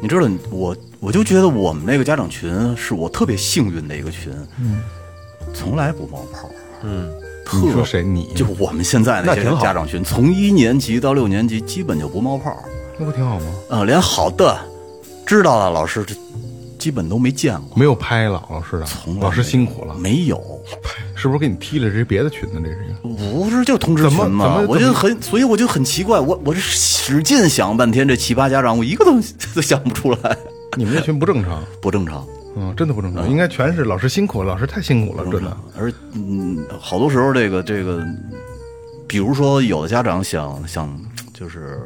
你知道，我我就觉得我们那个家长群是我特别幸运的一个群，嗯，从来不冒泡，嗯，特你说谁？你就我们现在那些家长群，从一年级到六年级基本就不冒泡，那不挺好吗？呃，连好的知道了老师这基本都没见过，没有拍了，老师的从，来老师辛苦了，没有，是不是给你踢了这是别的群呢？这是不是就通知群怎么吗？怎么我就很，所以我就很奇怪，我我是使劲想半天，这奇葩家长我一个都都想不出来，你们这群不正常，不正常。嗯，真的不正常，应该全是老师辛苦了，老师太辛苦了，真的。而嗯，好多时候这个这个，比如说有的家长想想就是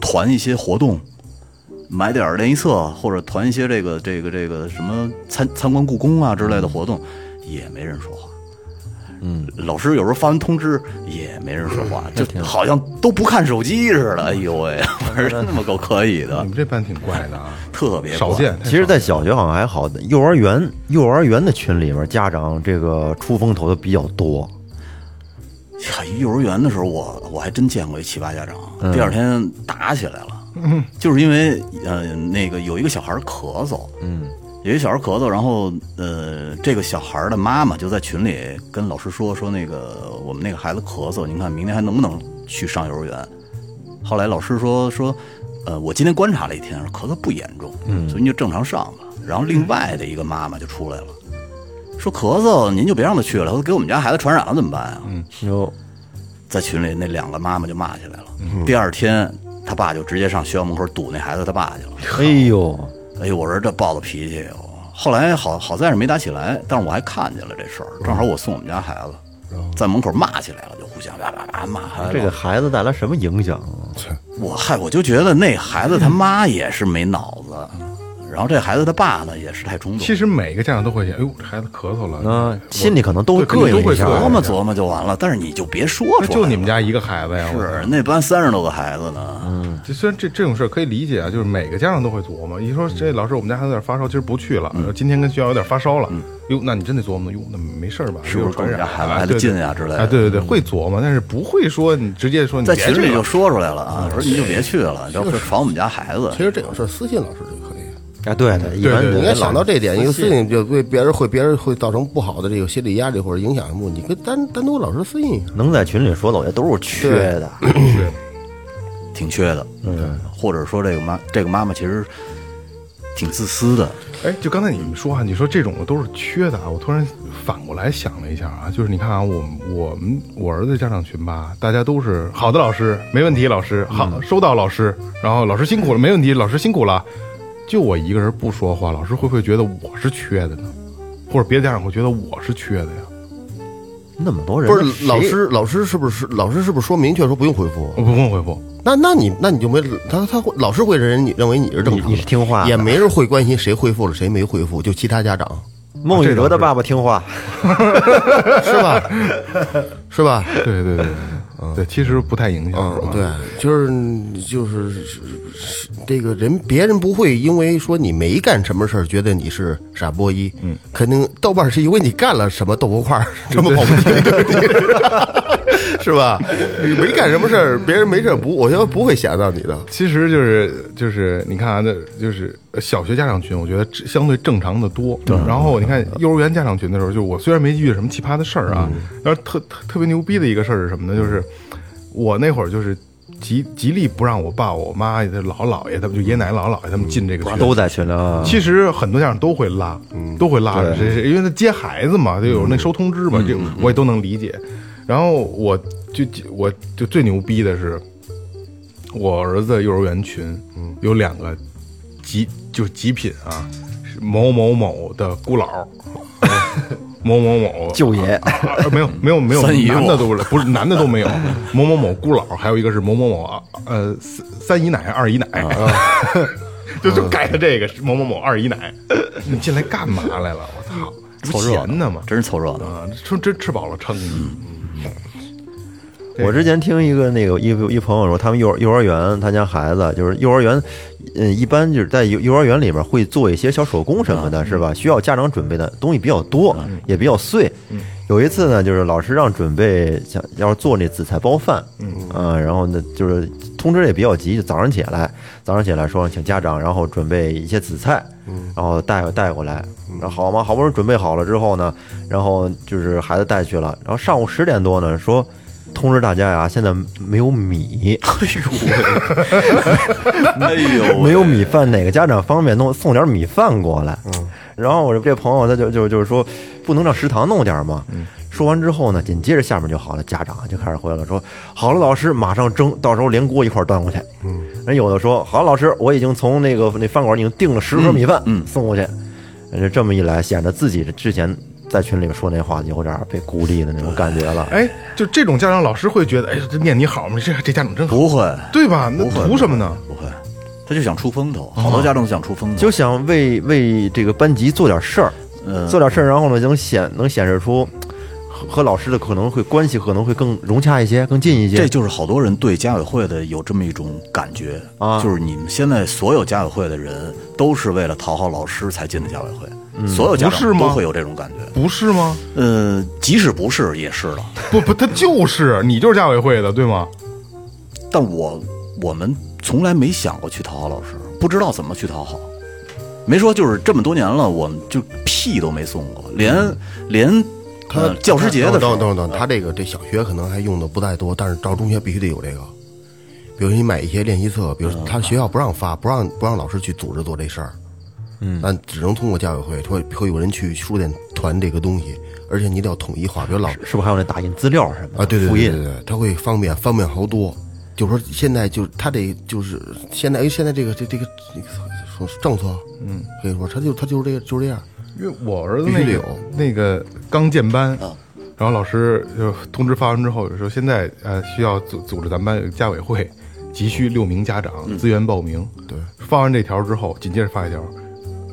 团一些活动，买点儿练习册，或者团一些这个这个这个什么参参观故宫啊之类的活动，也没人说话。嗯，老师有时候发完通知也没人说话，就好像都不看手机似的。哎呦喂，我说真他妈够可以的你，们这班挺怪的啊，特别怪少见。其实，在小学好像还好，幼儿园幼儿园的群里面，家长这个出风头的比较多。呀，幼儿园的时候我，我还真见过一奇葩家长，第二天打起来了，就是因为呃那个有一个小孩咳嗽，嗯，有一个小孩咳嗽，然后呃这个小孩的妈妈就在群里跟老师说说那个我们那个孩子咳嗽，您看明天还能不能去上幼儿园？后来老师说说，呃我今天观察了一天，说咳嗽不严重，嗯，所以您就正常上吧。然后另外的一个妈妈就出来了。说咳嗽，您就别让他去了，他给我们家孩子传染了怎么办呀？嗯，哟，在群里那两个妈妈就骂起来了。第二天，他爸就直接上学校门口堵那孩子他爸去了。哎呦，哎呦，我说这暴躁脾气哟。后来好好在是没打起来，但是我还看见了这事儿，正好我送我们家孩子，在门口骂起来了，就互相叭叭叭骂。这个孩子带来什么影响啊？我嗨，我就觉得那孩子他妈也是没脑子，然后这孩子他爸呢也是太冲动。其实每个家长都会想，哎呦，这孩子咳嗽了，嗯，心里可能都膈应一下。琢磨琢磨就完了，但是你就别说出来。就你们家一个孩子呀，是那班三十多个孩子呢，这虽然这这种事儿可以理解啊，就是每个家长都会琢磨。你说这老师，我们家孩子有点发烧，今儿不去了，今天跟学校有点发烧了，哟，那你真得琢磨，哟，那没事吧？是不是有传染孩子啊挨得近对对呀之类的哎，对对对，会琢磨，但是不会说你直接说你在别去了群里就说出来了啊，说你就别去了，这会传我们家孩子其。实这种事儿私信老师就。啊，对对，一般对对你应该想到这点，一个私私信就对别人会别人会造成不好的这个心理压力或者影响什么，你跟单单独老师私信一下。能在群里说的，我觉得都是缺的。挺缺的，嗯，或者说这个妈这个妈妈其实挺自私的，哎，就刚才你们说啊，你说这种的都是缺的啊，我突然反过来想了一下啊，就是你看啊，我们我们我儿子家长群吧，大家都是好的老师，没问题，老师好，收到老师，然后老师辛苦了，没问题，老师辛苦了，就我一个人不说话，老师会不会觉得我是缺的呢？或者别的家长会觉得我是缺的呀？那么多人，不是老师，老师是不是老师是不是说明确说不用回复？我不用回复，那那你那你就没他他会老师会认你认为你是正常的，你你是听话也没人会关心谁回复了谁没回复，就其他家长孟雨哲的爸爸听话，是吧？是吧？对对对对，对，其实不太影响，是吧，嗯对，就是就是这个人，别人不会因为说你没干什么事儿，觉得你是傻波一。嗯，肯定豆瓣是因为你干了什么豆腐块儿，这么跑不停 是吧？你没干什么事儿，别人没事儿不，我觉得不会想到你的。其实就是就是你看啊，那就是小学家长群，我觉得相对正常的多。然后你看幼儿园家长群的时候，就我虽然没遇到什么奇葩的事儿啊，然后特特特别牛逼的一个事儿是什么呢？就是我那会儿就是极极力不让我爸、我妈、老姥姥爷他们就爷爷奶奶、姥姥姥爷他们进这个群。都在群里啊。其实很多家长都会拉，都会拉着谁谁，因为他接孩子嘛，就有那收通知嘛，这我也都能理解。然后我就我就最牛逼的是，我儿子幼儿园群嗯有两个极就是极品啊，是某某某的姑姥，某某某舅爷啊没有没有没有三姨的都不是不是男的都没有，某某某姑姥，还有一个是某某某啊呃三三姨奶二姨奶，就就改的这个某某某二姨奶，你进来干嘛来了？我操，不凑热闹闲的吗？真是凑热闹。啊，吃真吃饱了撑的。我之前听一个那个一一朋友说，他们幼幼儿园，他家孩子就是幼儿园，嗯，一般就是在幼幼儿园里边会做一些小手工什么的，是吧？需要家长准备的东西比较多，也比较碎。有一次呢，就是老师让准备想要做那紫菜包饭，嗯，然后呢就是通知也比较急，就早上起来，早上起来说请家长，然后准备一些紫菜，然后带带过来，然后好嘛，好不容易准备好了之后呢，然后就是孩子带去了，然后上午十点多呢说。通知大家呀，现在没有米，哎呦，没有米饭，哪个家长方便弄送点米饭过来？嗯，然后我这朋友他就就就是说，不能让食堂弄点吗？嗯，说完之后呢，紧接着下面就好了，家长就开始回来了，说好了，老师马上蒸，到时候连锅一块端过去。嗯，人有的说好，老师我已经从那个那饭馆已经订了十盒米饭，嗯，送过去。这这么一来，显得自己之前在群里面说那话有点被孤立的那种感觉了。哎，就这种家长，老师会觉得，哎，这念你好吗？这 这家长真好，不会，对吧？那图什么呢？不会，他就想出风头，好多家长都想出风头，就想为为这个班级做点事儿，嗯做点事儿，然后呢，能显能显示出和和老师的可能会关系可能会更融洽一些，更近一些。这就是好多人对家委会的有这么一种感觉啊就是你们现在所有家委会的人都是为了讨好老师才进的家委会，所有家长都会有这种感觉。不是吗？呃，即使不是也是了，不不，他就是你就是家委会的，对吗？但我我们从来没想过去讨好老师，不知道怎么去讨好。没说就是这么多年了，我们就屁都没送过，连连他呃教师节的时候等等等等，他这个这小学可能还用的不太多，但是到中学必须得有这个。比如你买一些练习册，比如他学校不让发，不让不让老师去组织做这事儿，嗯，但只能通过教委会，会会有人去书店团这个东西，而且你得要统一化，比如老是不是还有那打印资料什么的啊，对对复印对对对，他会方便方便好多。就是说现在就他得就是现在哎现在这个这这个这个说政策，嗯，可以说他就他就是这个就是这样，因为我儿子那个有。那个刚建班，然后老师就通知发完之后说，现在呃需要组组织咱们班有个家委会，急需六名家长自愿报名。对，发完这条之后，紧接着发一条，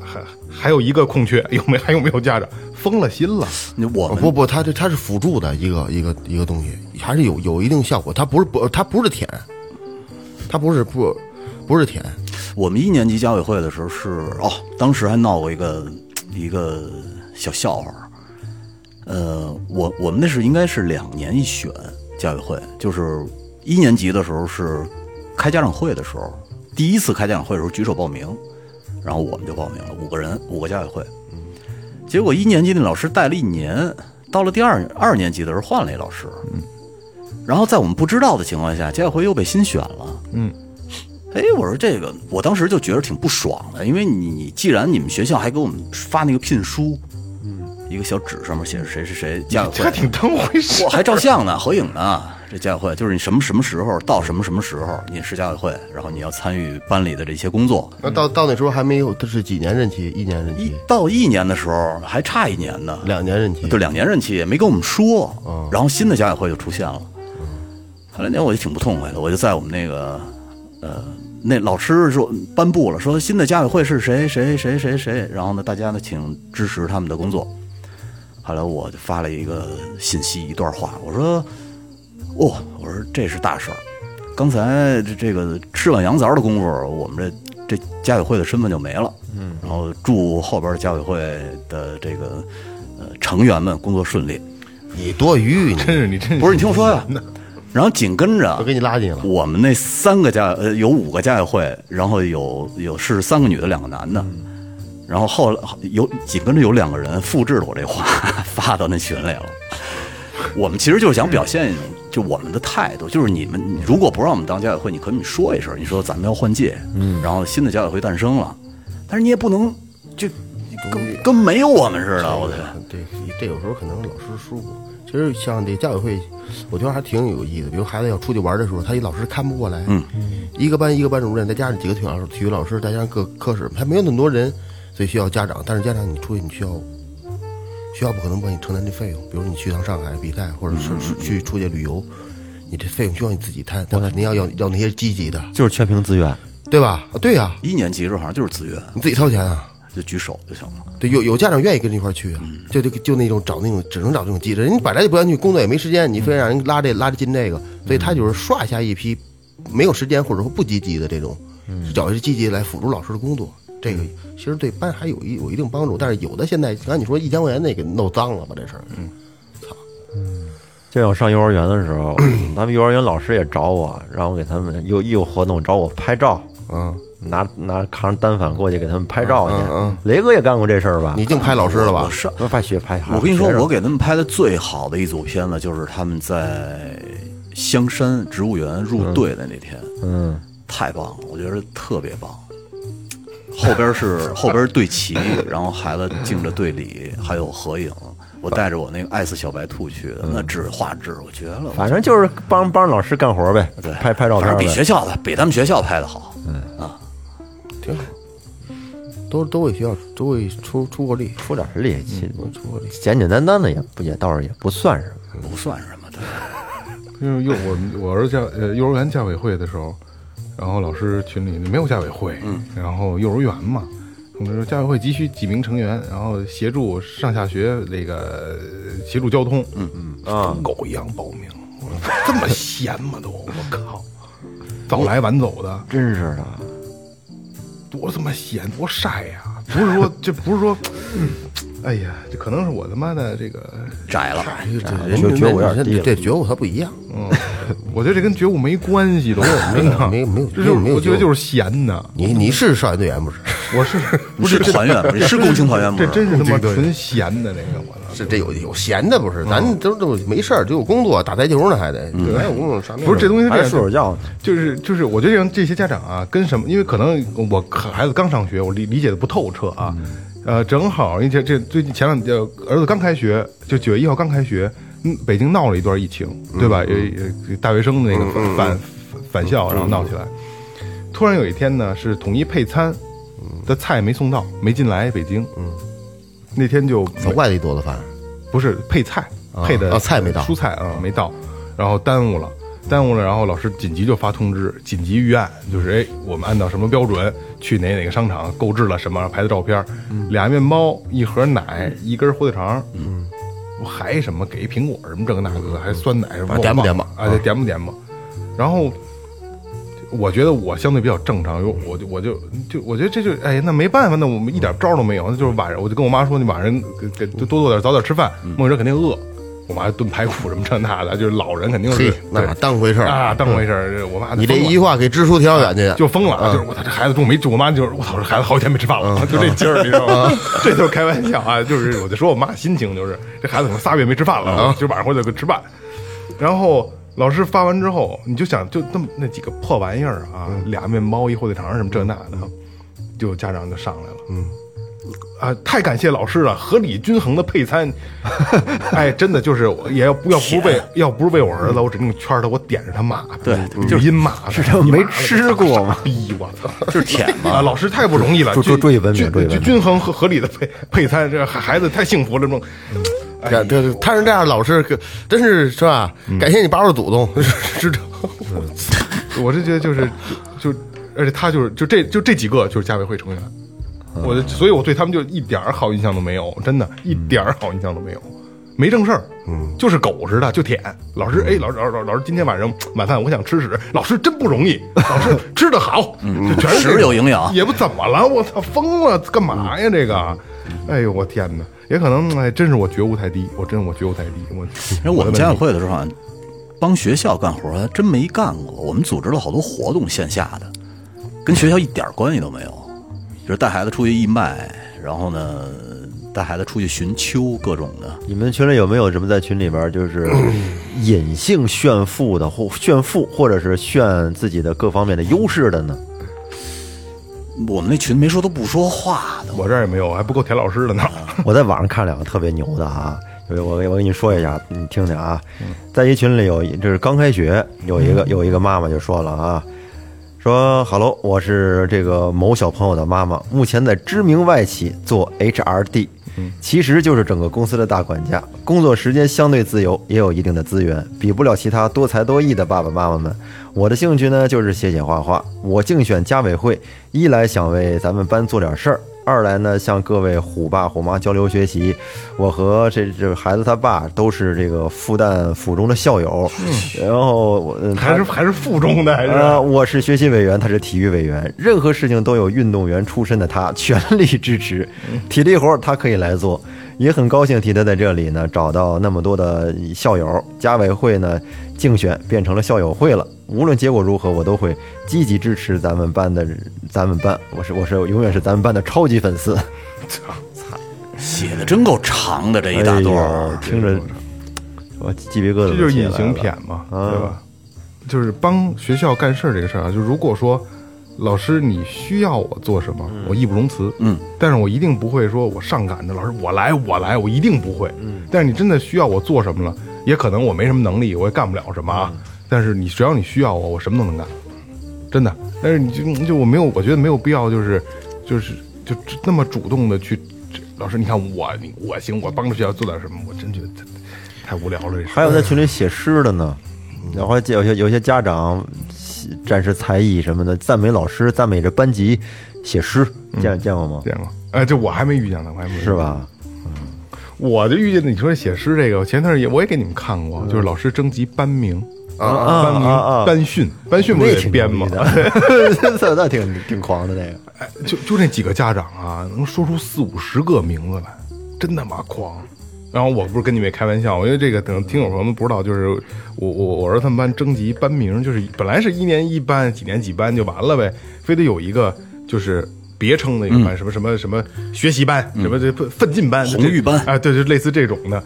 还还有一个空缺，有没还有没有家长？疯了心了？我们不不，他这他是辅助的一个一个一个东西，还是有有一定效果。他不是不，他不是舔，他不是不不是舔，我们一年级家委会的时候是哦，当时还闹过一个一个小笑话。呃，我我们那是应该是两年一选家委会，就是一年级的时候是开家长会的时候，第一次开家长会的时候举手报名，然后我们就报名了，五个人，五个家委会。结果一年级那老师带了一年，到了第二二年级的时候换了一老师，然后在我们不知道的情况下，家委会又被新选了。哎，我说这个，我当时就觉得挺不爽的，因为你你既然你们学校还给我们发那个聘书，嗯，一个小纸上面写着谁谁谁家委会，还挺当回事我还照相呢，合影呢。这家委会就是你什么什么时候到什么什么时候你是家委会，然后你要参与班里的这些工作。那到到那时候还没有，这是几年任期？一年任一期，到一年的时候还差一年呢，两年任期。对，两年任期也没跟我们说，嗯然后新的家委会就出现了。后来那我就挺不痛快的，我就在我们那个呃那老师说颁布了，说新的家委会是谁谁谁谁谁，然后呢大家呢请支持他们的工作。后来我就发了一个信息一段话，我说哦，我说这是大事儿，刚才这这个吃碗羊杂的功夫，我们这这家委会的身份就没了。嗯，然后祝后边家委会的这个呃成员们工作顺利。你多余，你真是你真不是你听我说呀，然后紧跟着都给你拉进了。我们那三个家呃有五个家委会，然后有有是三个女的两个男的，然后后来有紧跟着有两个人复制了我这话 发到那群里了。我们其实就是想表现一种，就我们的态度，就是你们如果不让我们当家委会，你可以说一声，你说咱们要换届，嗯，然后新的家委会诞生了，但是你也不能就跟跟没有我们似的，我觉得。对，这有时候可能老师疏忽。其实像这家委会，我觉得还挺有意思。比如孩子要出去玩的时候，他一老师看不过来，嗯，一个班一个班主任，再加上几个体育老师、体育老师，再加上各科室，还没有那么多人，所以需要家长。但是家长你出去，你需要学校不可能帮你承担这费用。比如你去趟上海比赛，或者是是去出去旅游，你这费用需要你自己摊，但肯定要要要那些积极的，就是全凭自愿。对吧？啊对呀、一年级的时候好像就是自愿，你自己掏钱啊。就举手就行了。对，有有家长愿意跟着一块儿去啊，就就就那种找那种只能找这种机制，人家本来就不愿意去，工作也没时间，你非让人拉这拉着进这个，所以他就是刷下一批没有时间或者说不积极的这种，找一些积极来辅助老师的工作。这个其实对班还有一有一定帮助，但是有的现在，刚才你说一千块钱那给弄脏了吧这事儿，嗯，就像我上幼儿园的时候，咱们幼儿园老师也找我，让我给他们有有活动找我拍照，嗯，拿拿扛着单反过去给他们拍照去嗯嗯。雷哥也干过这事儿吧？你净拍老师了吧我？上我拍学拍，我跟你说，我给他们拍的最好的一组片子，就是他们在香山植物园入队的那天，嗯，太棒了，我觉得特别棒。后边是后边是队旗，然后孩子敬着队礼，还有合影。我带着我那个爱死小白兔去的，那质画质我绝了。反正就是帮帮老师干活呗，对，拍拍照反正片。比学校的比他们学校拍的好。挺好，都都为学校都为出出过力，出点力气，出过力。简简单单的也不也倒是也不算什么。不算什么的，因为幼我我儿子家呃幼儿园家委会的时候，然后老师群里没有家委会，嗯，然后幼儿园嘛，我们说家委会急需几名成员，然后协助上下学那个呃协助交通，嗯嗯。啊，狗一样报名，我说这么闲吗都，我靠，早来晚走的，真是的，多他妈闲，多晒呀！不是说这不是说，哎呀，这可能是我他妈的这个，窄了。这人家觉觉悟有点低了这觉悟它不一样，嗯，我觉得这跟觉悟没关系都，没有没有没有这就是没有我觉得就是闲的。你你是少先队员不是？我是不是团员，不是是共青团员吗？这真是他妈纯闲的那个，我操！是这有有闲的不是？咱都都没事儿，就有工作，打台球呢还得，还有工作啥？不是这东西是这还样是睡会儿觉呢。就是就是，我觉得让这些家长啊，跟什么？因为可能我孩子刚上学，我理理解的不透彻啊。呃，正好，因为这这最近前两天儿子刚开学，就九月一号刚开学，嗯，北京闹了一段疫情，对吧？有有大学生的那个返返返校，然后闹起来。突然有一天呢，是统一配餐的菜没送到，没进来北京。嗯，那天就从外地做的饭，不是配菜配的啊菜没到。蔬菜啊没到，然后耽误了，耽误了，然后老师紧急就发通知，紧急预案，就是哎，我们按照什么标准去哪哪个商场购置了什么，拍的照片，俩面包，一盒奶，一根火腿肠，嗯，还什么给一苹果什么这个那个，还酸奶什么，啊点吧点吧。啊，对，点吧点吧，然后。我觉得我相对比较正常，有我就我就就我觉得这就哎，那没办法，那我们一点招都没有，那就是晚上我就跟我妈说，你晚上给给多多做点，早点吃饭，梦哲肯定饿。我妈炖排骨什么这那的，就是老人肯定是，那当回事儿啊，当回事儿。我妈你这一句话给支书挺老远去，就疯了，就是我操，这孩子中午没，我妈就是我操，这孩子好几天没吃饭了，就这劲儿，你知道吗？这就是开玩笑啊，就是我就说我妈心情就是这孩子可能仨月没吃饭了，就晚上回来给吃饭。然后老师发完之后，你就想就那么那几个破玩意儿啊，俩面包一火腿肠什么这那的，就家长就上来了，嗯。啊，太感谢老师了！合理均衡的配餐，哎，真的就是也要不要不是为要不是为我儿子，我指定圈他，我点着他骂他，对语音骂他，是他没吃过吗？逼我操！就是舔嘛。啊，老师太不容易了，注注注意文明均注意均均衡和合理的配配餐，这孩孩子太幸福了，这种。哎这这他是这样的老师，可真是是吧？感谢你八路祖宗，知道？我是觉得就是就就，而且他就是就这就这几个就是家委会成员，我所以我对他们就一点儿好印象都没有，真的一点儿好印象都没有，没正事儿，嗯，就是狗似的就舔。老师，哎，老师老师老师老师，今天晚上晚饭我想吃屎，老师真不容易，老师吃的好，就全是屎有营养。也不怎么了，我操，疯了，干嘛呀这个？哎呦我天哪！也可能哎，真是我觉悟太低，我真我觉悟太低，我。因为我们家委会的时候啊，帮学校干活还真没干过。我们组织了好多活动，线下的，跟学校一点关系都没有。就是带孩子出去义卖，然后呢，带孩子出去寻秋，各种的。你们群里有没有什么在群里边就是 隐性炫富的，或炫富，或者是炫自己的各方面的优势的呢？我们那群没说都不说话的，我这儿也没有，还不够田老师的呢。我在网上看两个特别牛的啊，我我我跟你说一下，你听听啊，在一群里有一，这是刚开学，有一个有一个妈妈就说了啊，说哈喽，我是这个某小朋友的妈妈，目前在知名外企做 HRD，其实就是整个公司的大管家，工作时间相对自由，也有一定的资源，比不了其他多才多艺的爸爸妈妈们。我的兴趣呢就是写写画画，我竞选家委会，一来想为咱们班做点事儿。二来呢，向各位虎爸虎妈交流学习。我和这这孩子他爸都是这个复旦附中的校友，然后还是还是附中的，还是？呃，我是学习委员，他是体育委员，任何事情都有运动员出身的他全力支持，体力活他可以来做，也很高兴替他在这里呢找到那么多的校友，家委会呢竞选变成了校友会了，无论结果如何，我都会积极支持咱们班的咱们班，我是我是永远是咱们班的超级粉丝，写的真够长的这一大段哎。听着我鸡皮疙瘩这就是隐形起来了谝嘛，对吧？就是帮学校干事儿这个事儿啊，就如果说老师你需要我做什么，我义不容辞，嗯，但是我一定不会说我上赶着老师我来我来，我一定不会，嗯，但是你真的需要我做什么了，也可能我没什么能力，我也干不了什么啊，但是你只要你需要我，我什么都能干，真的。但是你就就我没有，我觉得没有必要，就是就是就那么主动的去，老师你看我你我行，我帮着学校做点什么，我真觉得太太无聊了，这还有在群里写诗的呢，然后有些有些家长展示才艺什么的，赞美老师，赞美这班级，写诗，见见过吗？见过，哎，这我还没遇见呢，我还没是？吧？嗯我就遇见你说写诗这个，前段时间我也给你们看过，就是老师征集班名啊班名啊啊班训，班训不是得编吗？那 那挺挺狂的那个。哎，就就那几个家长啊，能说出四五十个名字来，真他妈狂。然后我不是跟你们开玩笑，因为这个等听友朋友们不知道，就是我我我儿子他们班征集班名，就是本来是一年一班，几年几班就完了呗，非得有一个就是别称的一个班，什么什么什么学习班，什么这奋奋进班、红玉班啊，对，就类似这种的。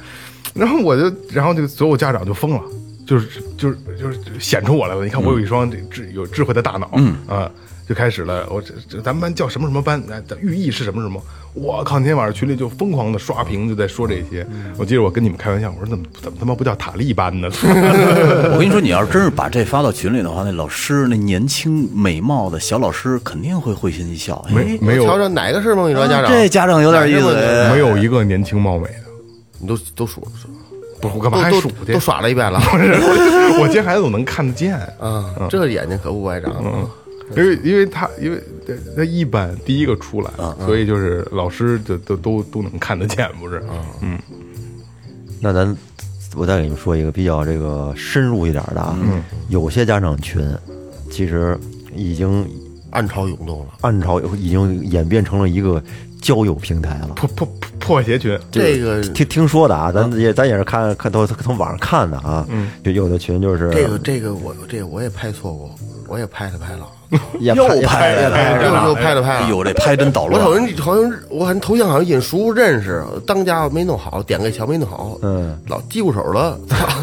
然后我就，然后就所有家长就疯了，就是就是就是显出我来了。你看我有一双这智有智慧的大脑，嗯啊，就开始了。我这这咱们班叫什么什么班，哎，寓意是什么什么。我靠！那天晚上群里就疯狂的刷屏，就在说这些。我记得我跟你们开玩笑，我说怎么怎么他妈不叫塔利班呢？我跟你说，你要是真是把这发到群里的话，那老师那年轻美貌的小老师肯定会会心一笑。哎没没有瞧瞧哪个是吗？你说家长，这家长有点意思。哎没有一个年轻貌美的。你都都数了，不是我干嘛还都数去？都都耍了一遍了不是 我 我接孩子我能看得见。啊！这眼睛可不歪长嗯，因为因为他因为他一班第一个出来，所以就是老师就都都都能看得见，不是？嗯，那咱我再给你们说一个比较这个深入一点的啊，有些家长群其实已经暗潮涌动了。暗潮已经演变成了一个交友平台了。破破破破鞋群，这个听听说的啊，咱也咱也是看看都从网上看的啊，就有的群就是这个这个我这个我也拍错过，我也拍了拍了，也又拍了也拍又了，又拍了拍了。哎呦，这拍真捣乱我好乱。像好像我好像头像好像眼熟认识，当家没弄好，点个桥没弄好，嗯，老记不手了，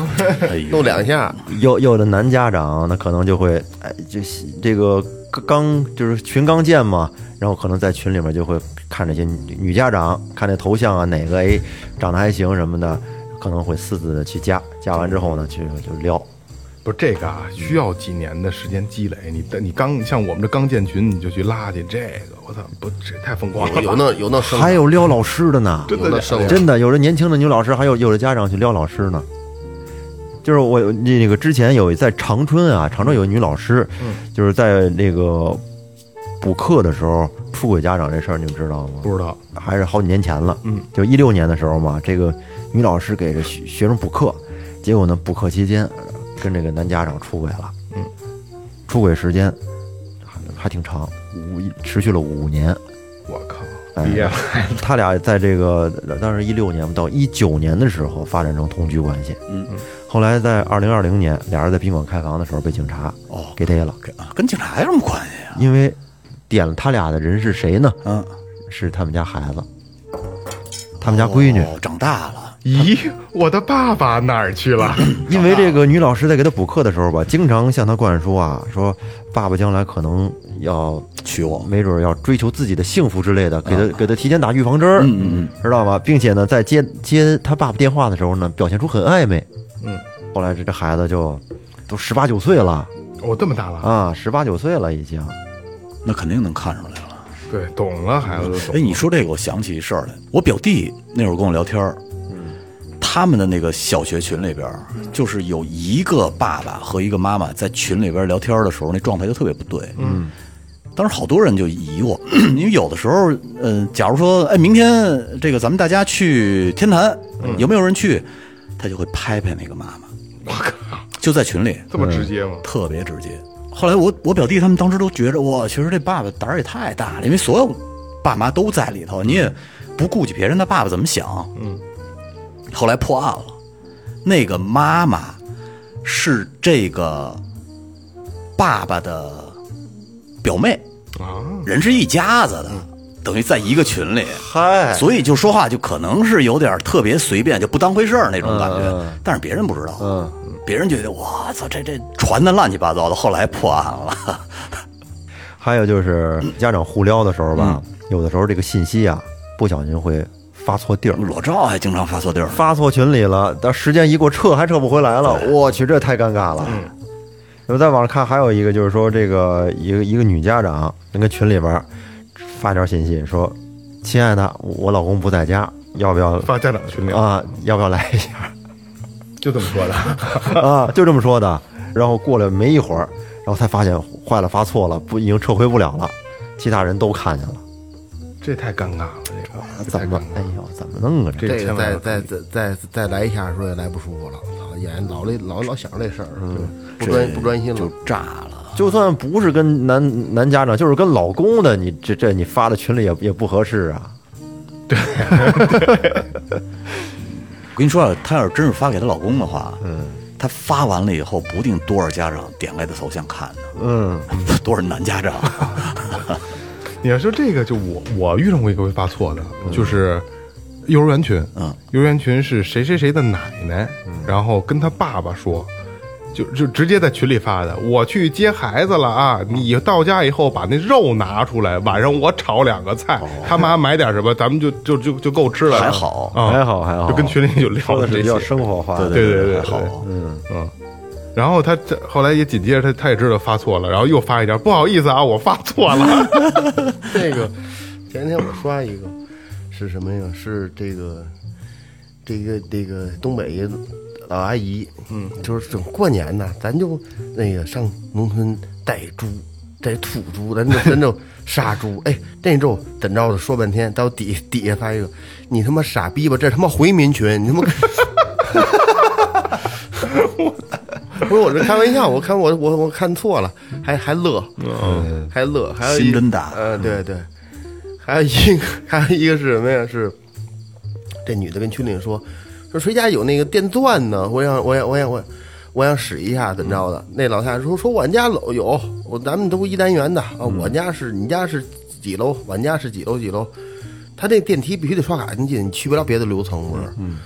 弄两下，有有的男家长那可能就会哎，就是这个刚就是群刚建嘛，然后可能在群里面就会看这些女女家长，看这头像啊哪个哎长得还行什么的，可能会私自的去加，加完之后呢去就撩。不这个啊，需要几年的时间积累。你你刚像我们这刚建群，你就去拉去这个，我操，不这太疯狂了。有那有那还有撩老师的呢，真的有那生真的有的年轻的女老师，还有有的家长去撩老师呢。就是我那个之前有在长春啊，长春有一女老师，就是在那个补课的时候出轨家长这事儿，你们知道吗？不知道，还是好几年前了，嗯，就一六年的时候嘛，这个女老师给这学生补课，结果呢，补课期间跟这个男家长出轨了，嗯，出轨时间还还挺长，五持续了五年，我靠，哎毕业了，他俩在这个当时一六年到一九年的时候发展成同居关系，嗯，后来在二零二零年，俩人在宾馆开房的时候被警察哦给逮了，跟跟警察有什么关系啊？因为点了他俩的人是谁呢？嗯，是他们家孩子。他们家闺女，哦长大了，咦，我的爸爸哪儿去了？因为这个女老师在给他补课的时候吧，经常向他灌输啊，说爸爸将来可能要娶我。没准儿要追求自己的幸福之类的，给他给他提前打预防针儿，嗯嗯知道吗？并且呢，在接接他爸爸电话的时候呢，表现出很暧昧。嗯，后来这这孩子就都十八九岁了我这么大了，啊，十八九岁了已经。那肯定能看出来了。对，懂了，孩子都懂哎，。你说这个，我想起一事儿来。我表弟那会儿跟我聊天儿，他们的那个小学群里边，就是有一个爸爸和一个妈妈在群里边聊天的时候，那状态就特别不对。嗯，当时好多人就疑惑，因为有的时候，嗯、假如说，哎，明天这个咱们大家去天坛，有没有人去？他就会拍拍那个妈妈。我靠！就在群里，这么直接吗？特别直接。后来我我表弟他们当时都觉着，哇，其实这爸爸胆儿也太大了，因为所有爸妈都在里头，你也不顾及别人的爸爸怎么想。嗯。后来破案了，那个妈妈是这个爸爸的表妹，啊，人是一家子的，等于在一个群里。嗨。所以就说话就可能是有点特别随便，就不当回事儿那种感觉，但是别人不知道。嗯，别人觉得我操，这这传的乱七八糟的，后来破案了。还有就是家长互撩的时候吧，有的时候这个信息啊，不小心会发错地儿。裸照还经常发错地儿，发错群里了，但时间一过撤还撤不回来了，我去，这太尴尬了。那么在网上看还有一个就是说，这个一个一个女家长那个群里边发条信息说：“亲爱的，我老公不在家，要不要 发家长群里啊？要不要来一下 就这么说的。啊？”就这么说的。然后过了没一会儿，然后才发现坏了，发错了，不已经撤回不了了，其他人都看见了，这太尴尬了，这个这太怎么哎呦，怎么弄啊？这再再再再再来一下，说也来不舒服了。操，演老累老老想着这事儿，就不专不专心了就了。炸了。就算不是跟男男家长，就是跟老公的，你这这你发到群里也也不合适啊。对 我跟你说啊，她要是真是发给她老公的话，嗯，她发完了以后，不定多少家长点开她头像看呢，嗯，多少男家长。你要说这个，就我我遇上过一个会发错的，就是幼儿园群，嗯，幼儿园群是谁谁谁的奶奶，然后跟他爸爸说。就就直接在群里发的，我去接孩子了啊！你到家以后把那肉拿出来，晚上我炒两个菜，他妈买点什么，咱们就就就就够吃了。还好啊，还好还好，就跟群里就聊说的是比较生活化的。对对对还好嗯。嗯。然后他这后来也紧接着他他也知道发错了，然后又发一条，不好意思啊，我发错了。这个前天我刷一个是什么呀？是这个这个这个东北一个老阿姨，嗯，就是整过年呢，咱就那个上农村逮猪，逮土猪，咱就咱就杀猪。哎，这周怎着的？说半天，到底底下发一个，你他妈傻逼吧？这他妈回民群，你他妈。不是我这开玩笑，我看我我我看错了，还还乐，嗯，还乐，还有一心真大嗯，对对，还有一个 还有一个是什么呀？是这女的跟群里说说谁家有那个电钻呢？我想我想我想我我想使一下，怎么着的？那老太太说说我家楼有，我咱们都一单元的啊，我家是你家是几楼？我家是几楼几楼？他这电梯必须得刷卡进去，你去不了别的楼层，不是？嗯。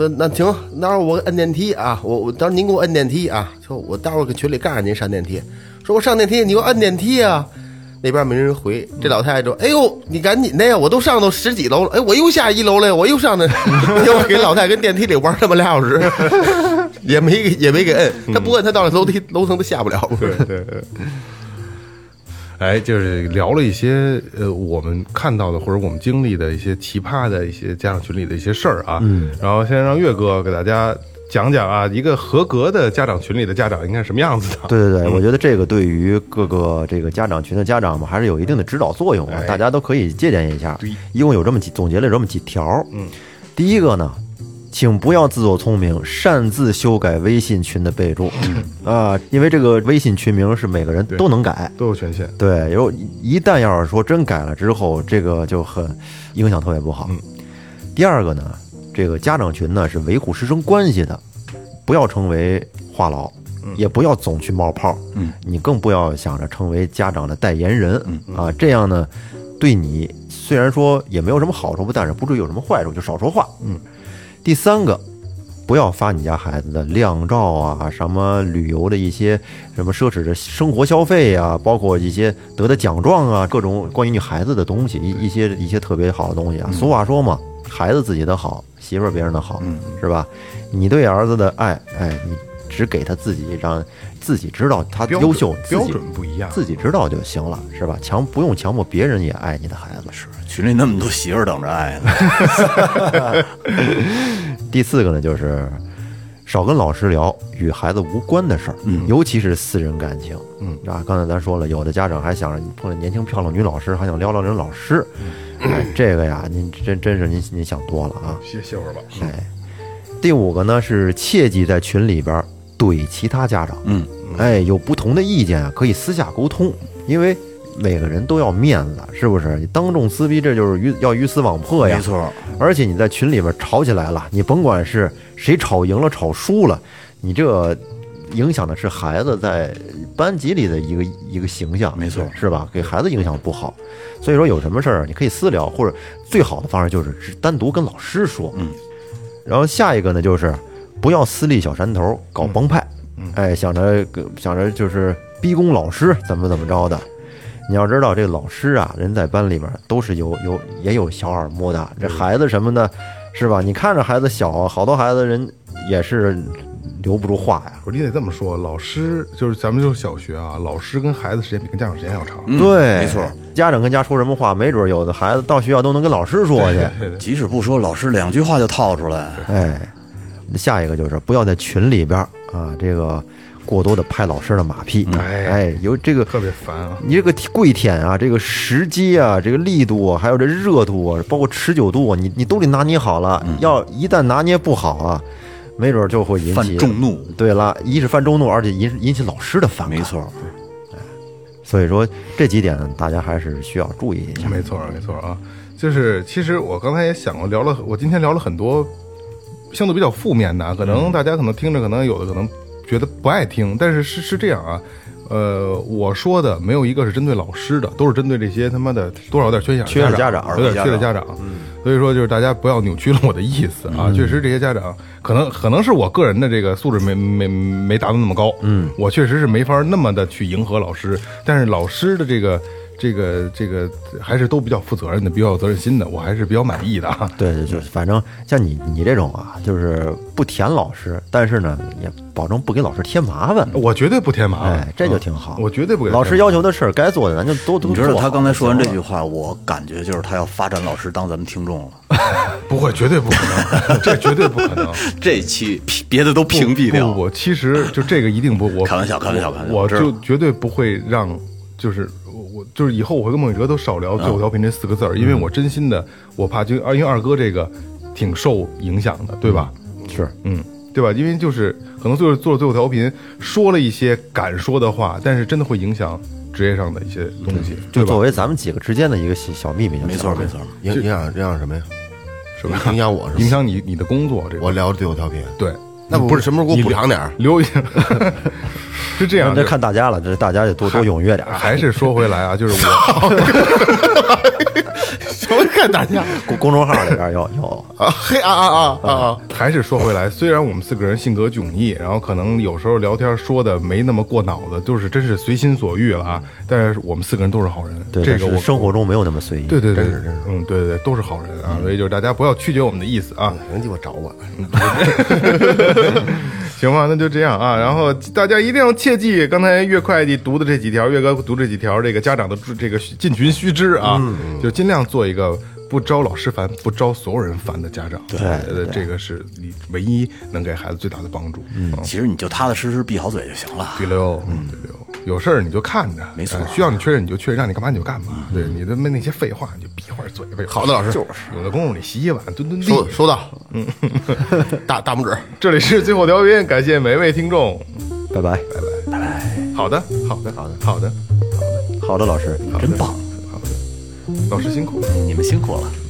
说那行，那会儿我摁电梯啊，我我到时候您给我摁电梯啊，说我待会儿给群里告诉您上电梯。说我上电梯，你给我摁电梯啊。那边没人回，这老太太说：“哎呦，你赶紧的呀，我都上到十几楼了，哎，我又下一楼了，我又上那，结果给老太太跟电梯里玩他妈俩小时，也没也没给摁，他不摁，他到了楼梯楼层都下不了。对对对。哎，就是聊了一些呃，我们看到的或者我们经历的一些奇葩的一些家长群里的一些事儿啊。嗯。然后先让岳哥给大家讲讲啊，一个合格的家长群里的家长应该什么样子的。对对对，我觉得这个对于各个这个家长群的家长们还是有一定的指导作用啊，哎大家都可以借鉴一下对。一共有这么几总结了这么几条。嗯，第一个呢，请不要自作聪明，擅自修改微信群的备注啊，因为这个微信群名是每个人都能改。都有权限。对，有一旦要是说真改了之后，这个就很影响特别不好。第二个呢，这个家长群呢是维护师生关系的，不要成为话痨，也不要总去冒泡，嗯，你更不要想着成为家长的代言人，啊，这样呢对你虽然说也没有什么好处，但是不至于有什么坏处，就少说话。嗯。第三个，不要发你家孩子的靓照啊，什么旅游的一些什么奢侈的生活消费啊，包括一些得的奖状啊，各种关于你孩子的东西，一一些一些特别好的东西啊。俗话说嘛，孩子自己的好，媳妇儿别人的好，是吧？你对儿子的爱，哎，你只给他自己，让自己知道他优秀，准标准不一样。自己知道就行了，是吧？强不用强迫别人也爱你的孩子。是。群里那么多媳妇儿等着爱呢，第四个呢，就是少跟老师聊与孩子无关的事儿，嗯，尤其是私人感情，嗯啊，刚才咱说了，有的家长还想着碰见年轻漂亮女老师，还想撩撩人老师，哎，这个呀，您真真是您您想多了啊。歇歇会儿吧。哎，第五个呢是切记在群里边怼其他家长，嗯，哎，有不同的意见啊，可以私下沟通，因为每个人都要面子，是不是？你当众撕逼，这就是鱼要鱼死网破呀。没错。而且你在群里边吵起来了，你甭管是谁吵赢了、吵输了，你这影响的是孩子在班级里的一个一个形象，没错是吧？给孩子影响不好。所以说有什么事儿你可以私聊，或者最好的方式就是单独跟老师说。嗯。然后下一个呢，就是不要私立小山头搞帮派，哎，想着想着就是逼宫老师怎么怎么着的。你要知道，这老师啊，人在班里边都是有有也有小耳目的。这孩子什么的，是吧？你看着孩子小啊，好多孩子人也是留不住话呀。不是你得这么说，老师就是咱们就是小学啊，老师跟孩子时间比跟家长时间要长。嗯对，没错。家长跟家说什么话，没准有的孩子到学校都能跟老师说去。即使不说，老师两句话就套出来。哎，下一个就是不要在群里边啊，这个过多的拍老师的马屁。哎哎，有这个特别烦啊！你这个跪舔啊，这个时机啊，这个力度啊，还有这热度啊，包括持久度啊，你你都得拿捏好了。要一旦拿捏不好啊，没准就会引起犯众怒。对了，一是犯众怒，而且引引起老师的反感。没错。所以说这几点大家还是需要注意一下。没错，没错啊，就是其实我刚才也想过，聊了，我今天聊了很多相对比较负面的，可能大家可能听着，可能有的可能觉得不爱听，但是是是这样啊，呃，我说的没有一个是针对老师的，都是针对这些他妈的多少有点缺陷缺的家长，长有点缺的家长，所以说就是大家不要扭曲了我的意思啊，确实这些家长可能可能是我个人的这个素质没没没达到那么高，嗯，我确实是没法那么的去迎合老师，但是老师的这个。这个这个还是都比较负责任的，比较有责任心的，我还是比较满意的啊。对 对，就反正像你你这种啊，就是不填老师，但是呢也保证不给老师添麻烦。我绝对不添麻烦，哎，这就挺好。我绝对不给老师要求的事儿，该做的咱就都都做。你知道他刚才说完这句话，我感觉就是他要发展老师当咱们听众了。不会，绝对不可能，这绝对不可能。这期别的都屏蔽掉。不不，其实就这个一定不，我开玩笑，开玩笑，开玩笑。我就绝对不会让，就是就是以后我会跟孟雨哲都少聊最后调频这四个字儿，因为我真心的，我怕就二因为二哥这个挺受影响的，对吧？是，嗯，对吧？因为就是可能就是做最后调频，说了一些敢说的话，但是真的会影响职业上的一些东西，对吧就作？为咱们几个之间的一个小小秘密没错，没错。影影响影响什么呀？是吧？影响我影响你你的工作，这个我聊最后调频，对，那不是什么时候给我补偿点儿？留一下，是这样这。看大家了，这大家得多多踊跃点儿。还是说回来啊，就是我什 么看打架公公众号里边有有，啊？嘿啊啊啊啊啊！还是说回来，虽然我们四个人性格迥异，然后可能有时候聊天说的没那么过脑子，就是真是随心所欲了啊。但是我们四个人都是好人，对，这个我生活中没有那么随意。对对对，嗯，对对对，都是好人啊。所以就是大家不要曲解我们的意思啊。能鸡巴找我？行吧，那就这样啊。然后大家一定要切记，刚才岳会计读的这几条，岳哥读这几条，这个家长的这个进群须知啊，就尽量做一个不招老师烦、不招所有人烦的家长。对，呃，这个是你唯一能给孩子最大的帮助。嗯，其实你就踏踏实实闭好嘴就行了。第六，嗯，第六，有事儿你就看着，没错哎需要你确认你就确认，让你干嘛你就干嘛。对你的那那些废话你就闭会儿嘴呗。好的老师就是有的功夫你洗洗碗、蹲蹲地。收收到，嗯，大大拇指。这里是最后调频，感谢每位听众。拜拜，拜拜，拜拜好的，好的，好的，好的，好的，老师，真棒，老师辛苦。你们辛苦了。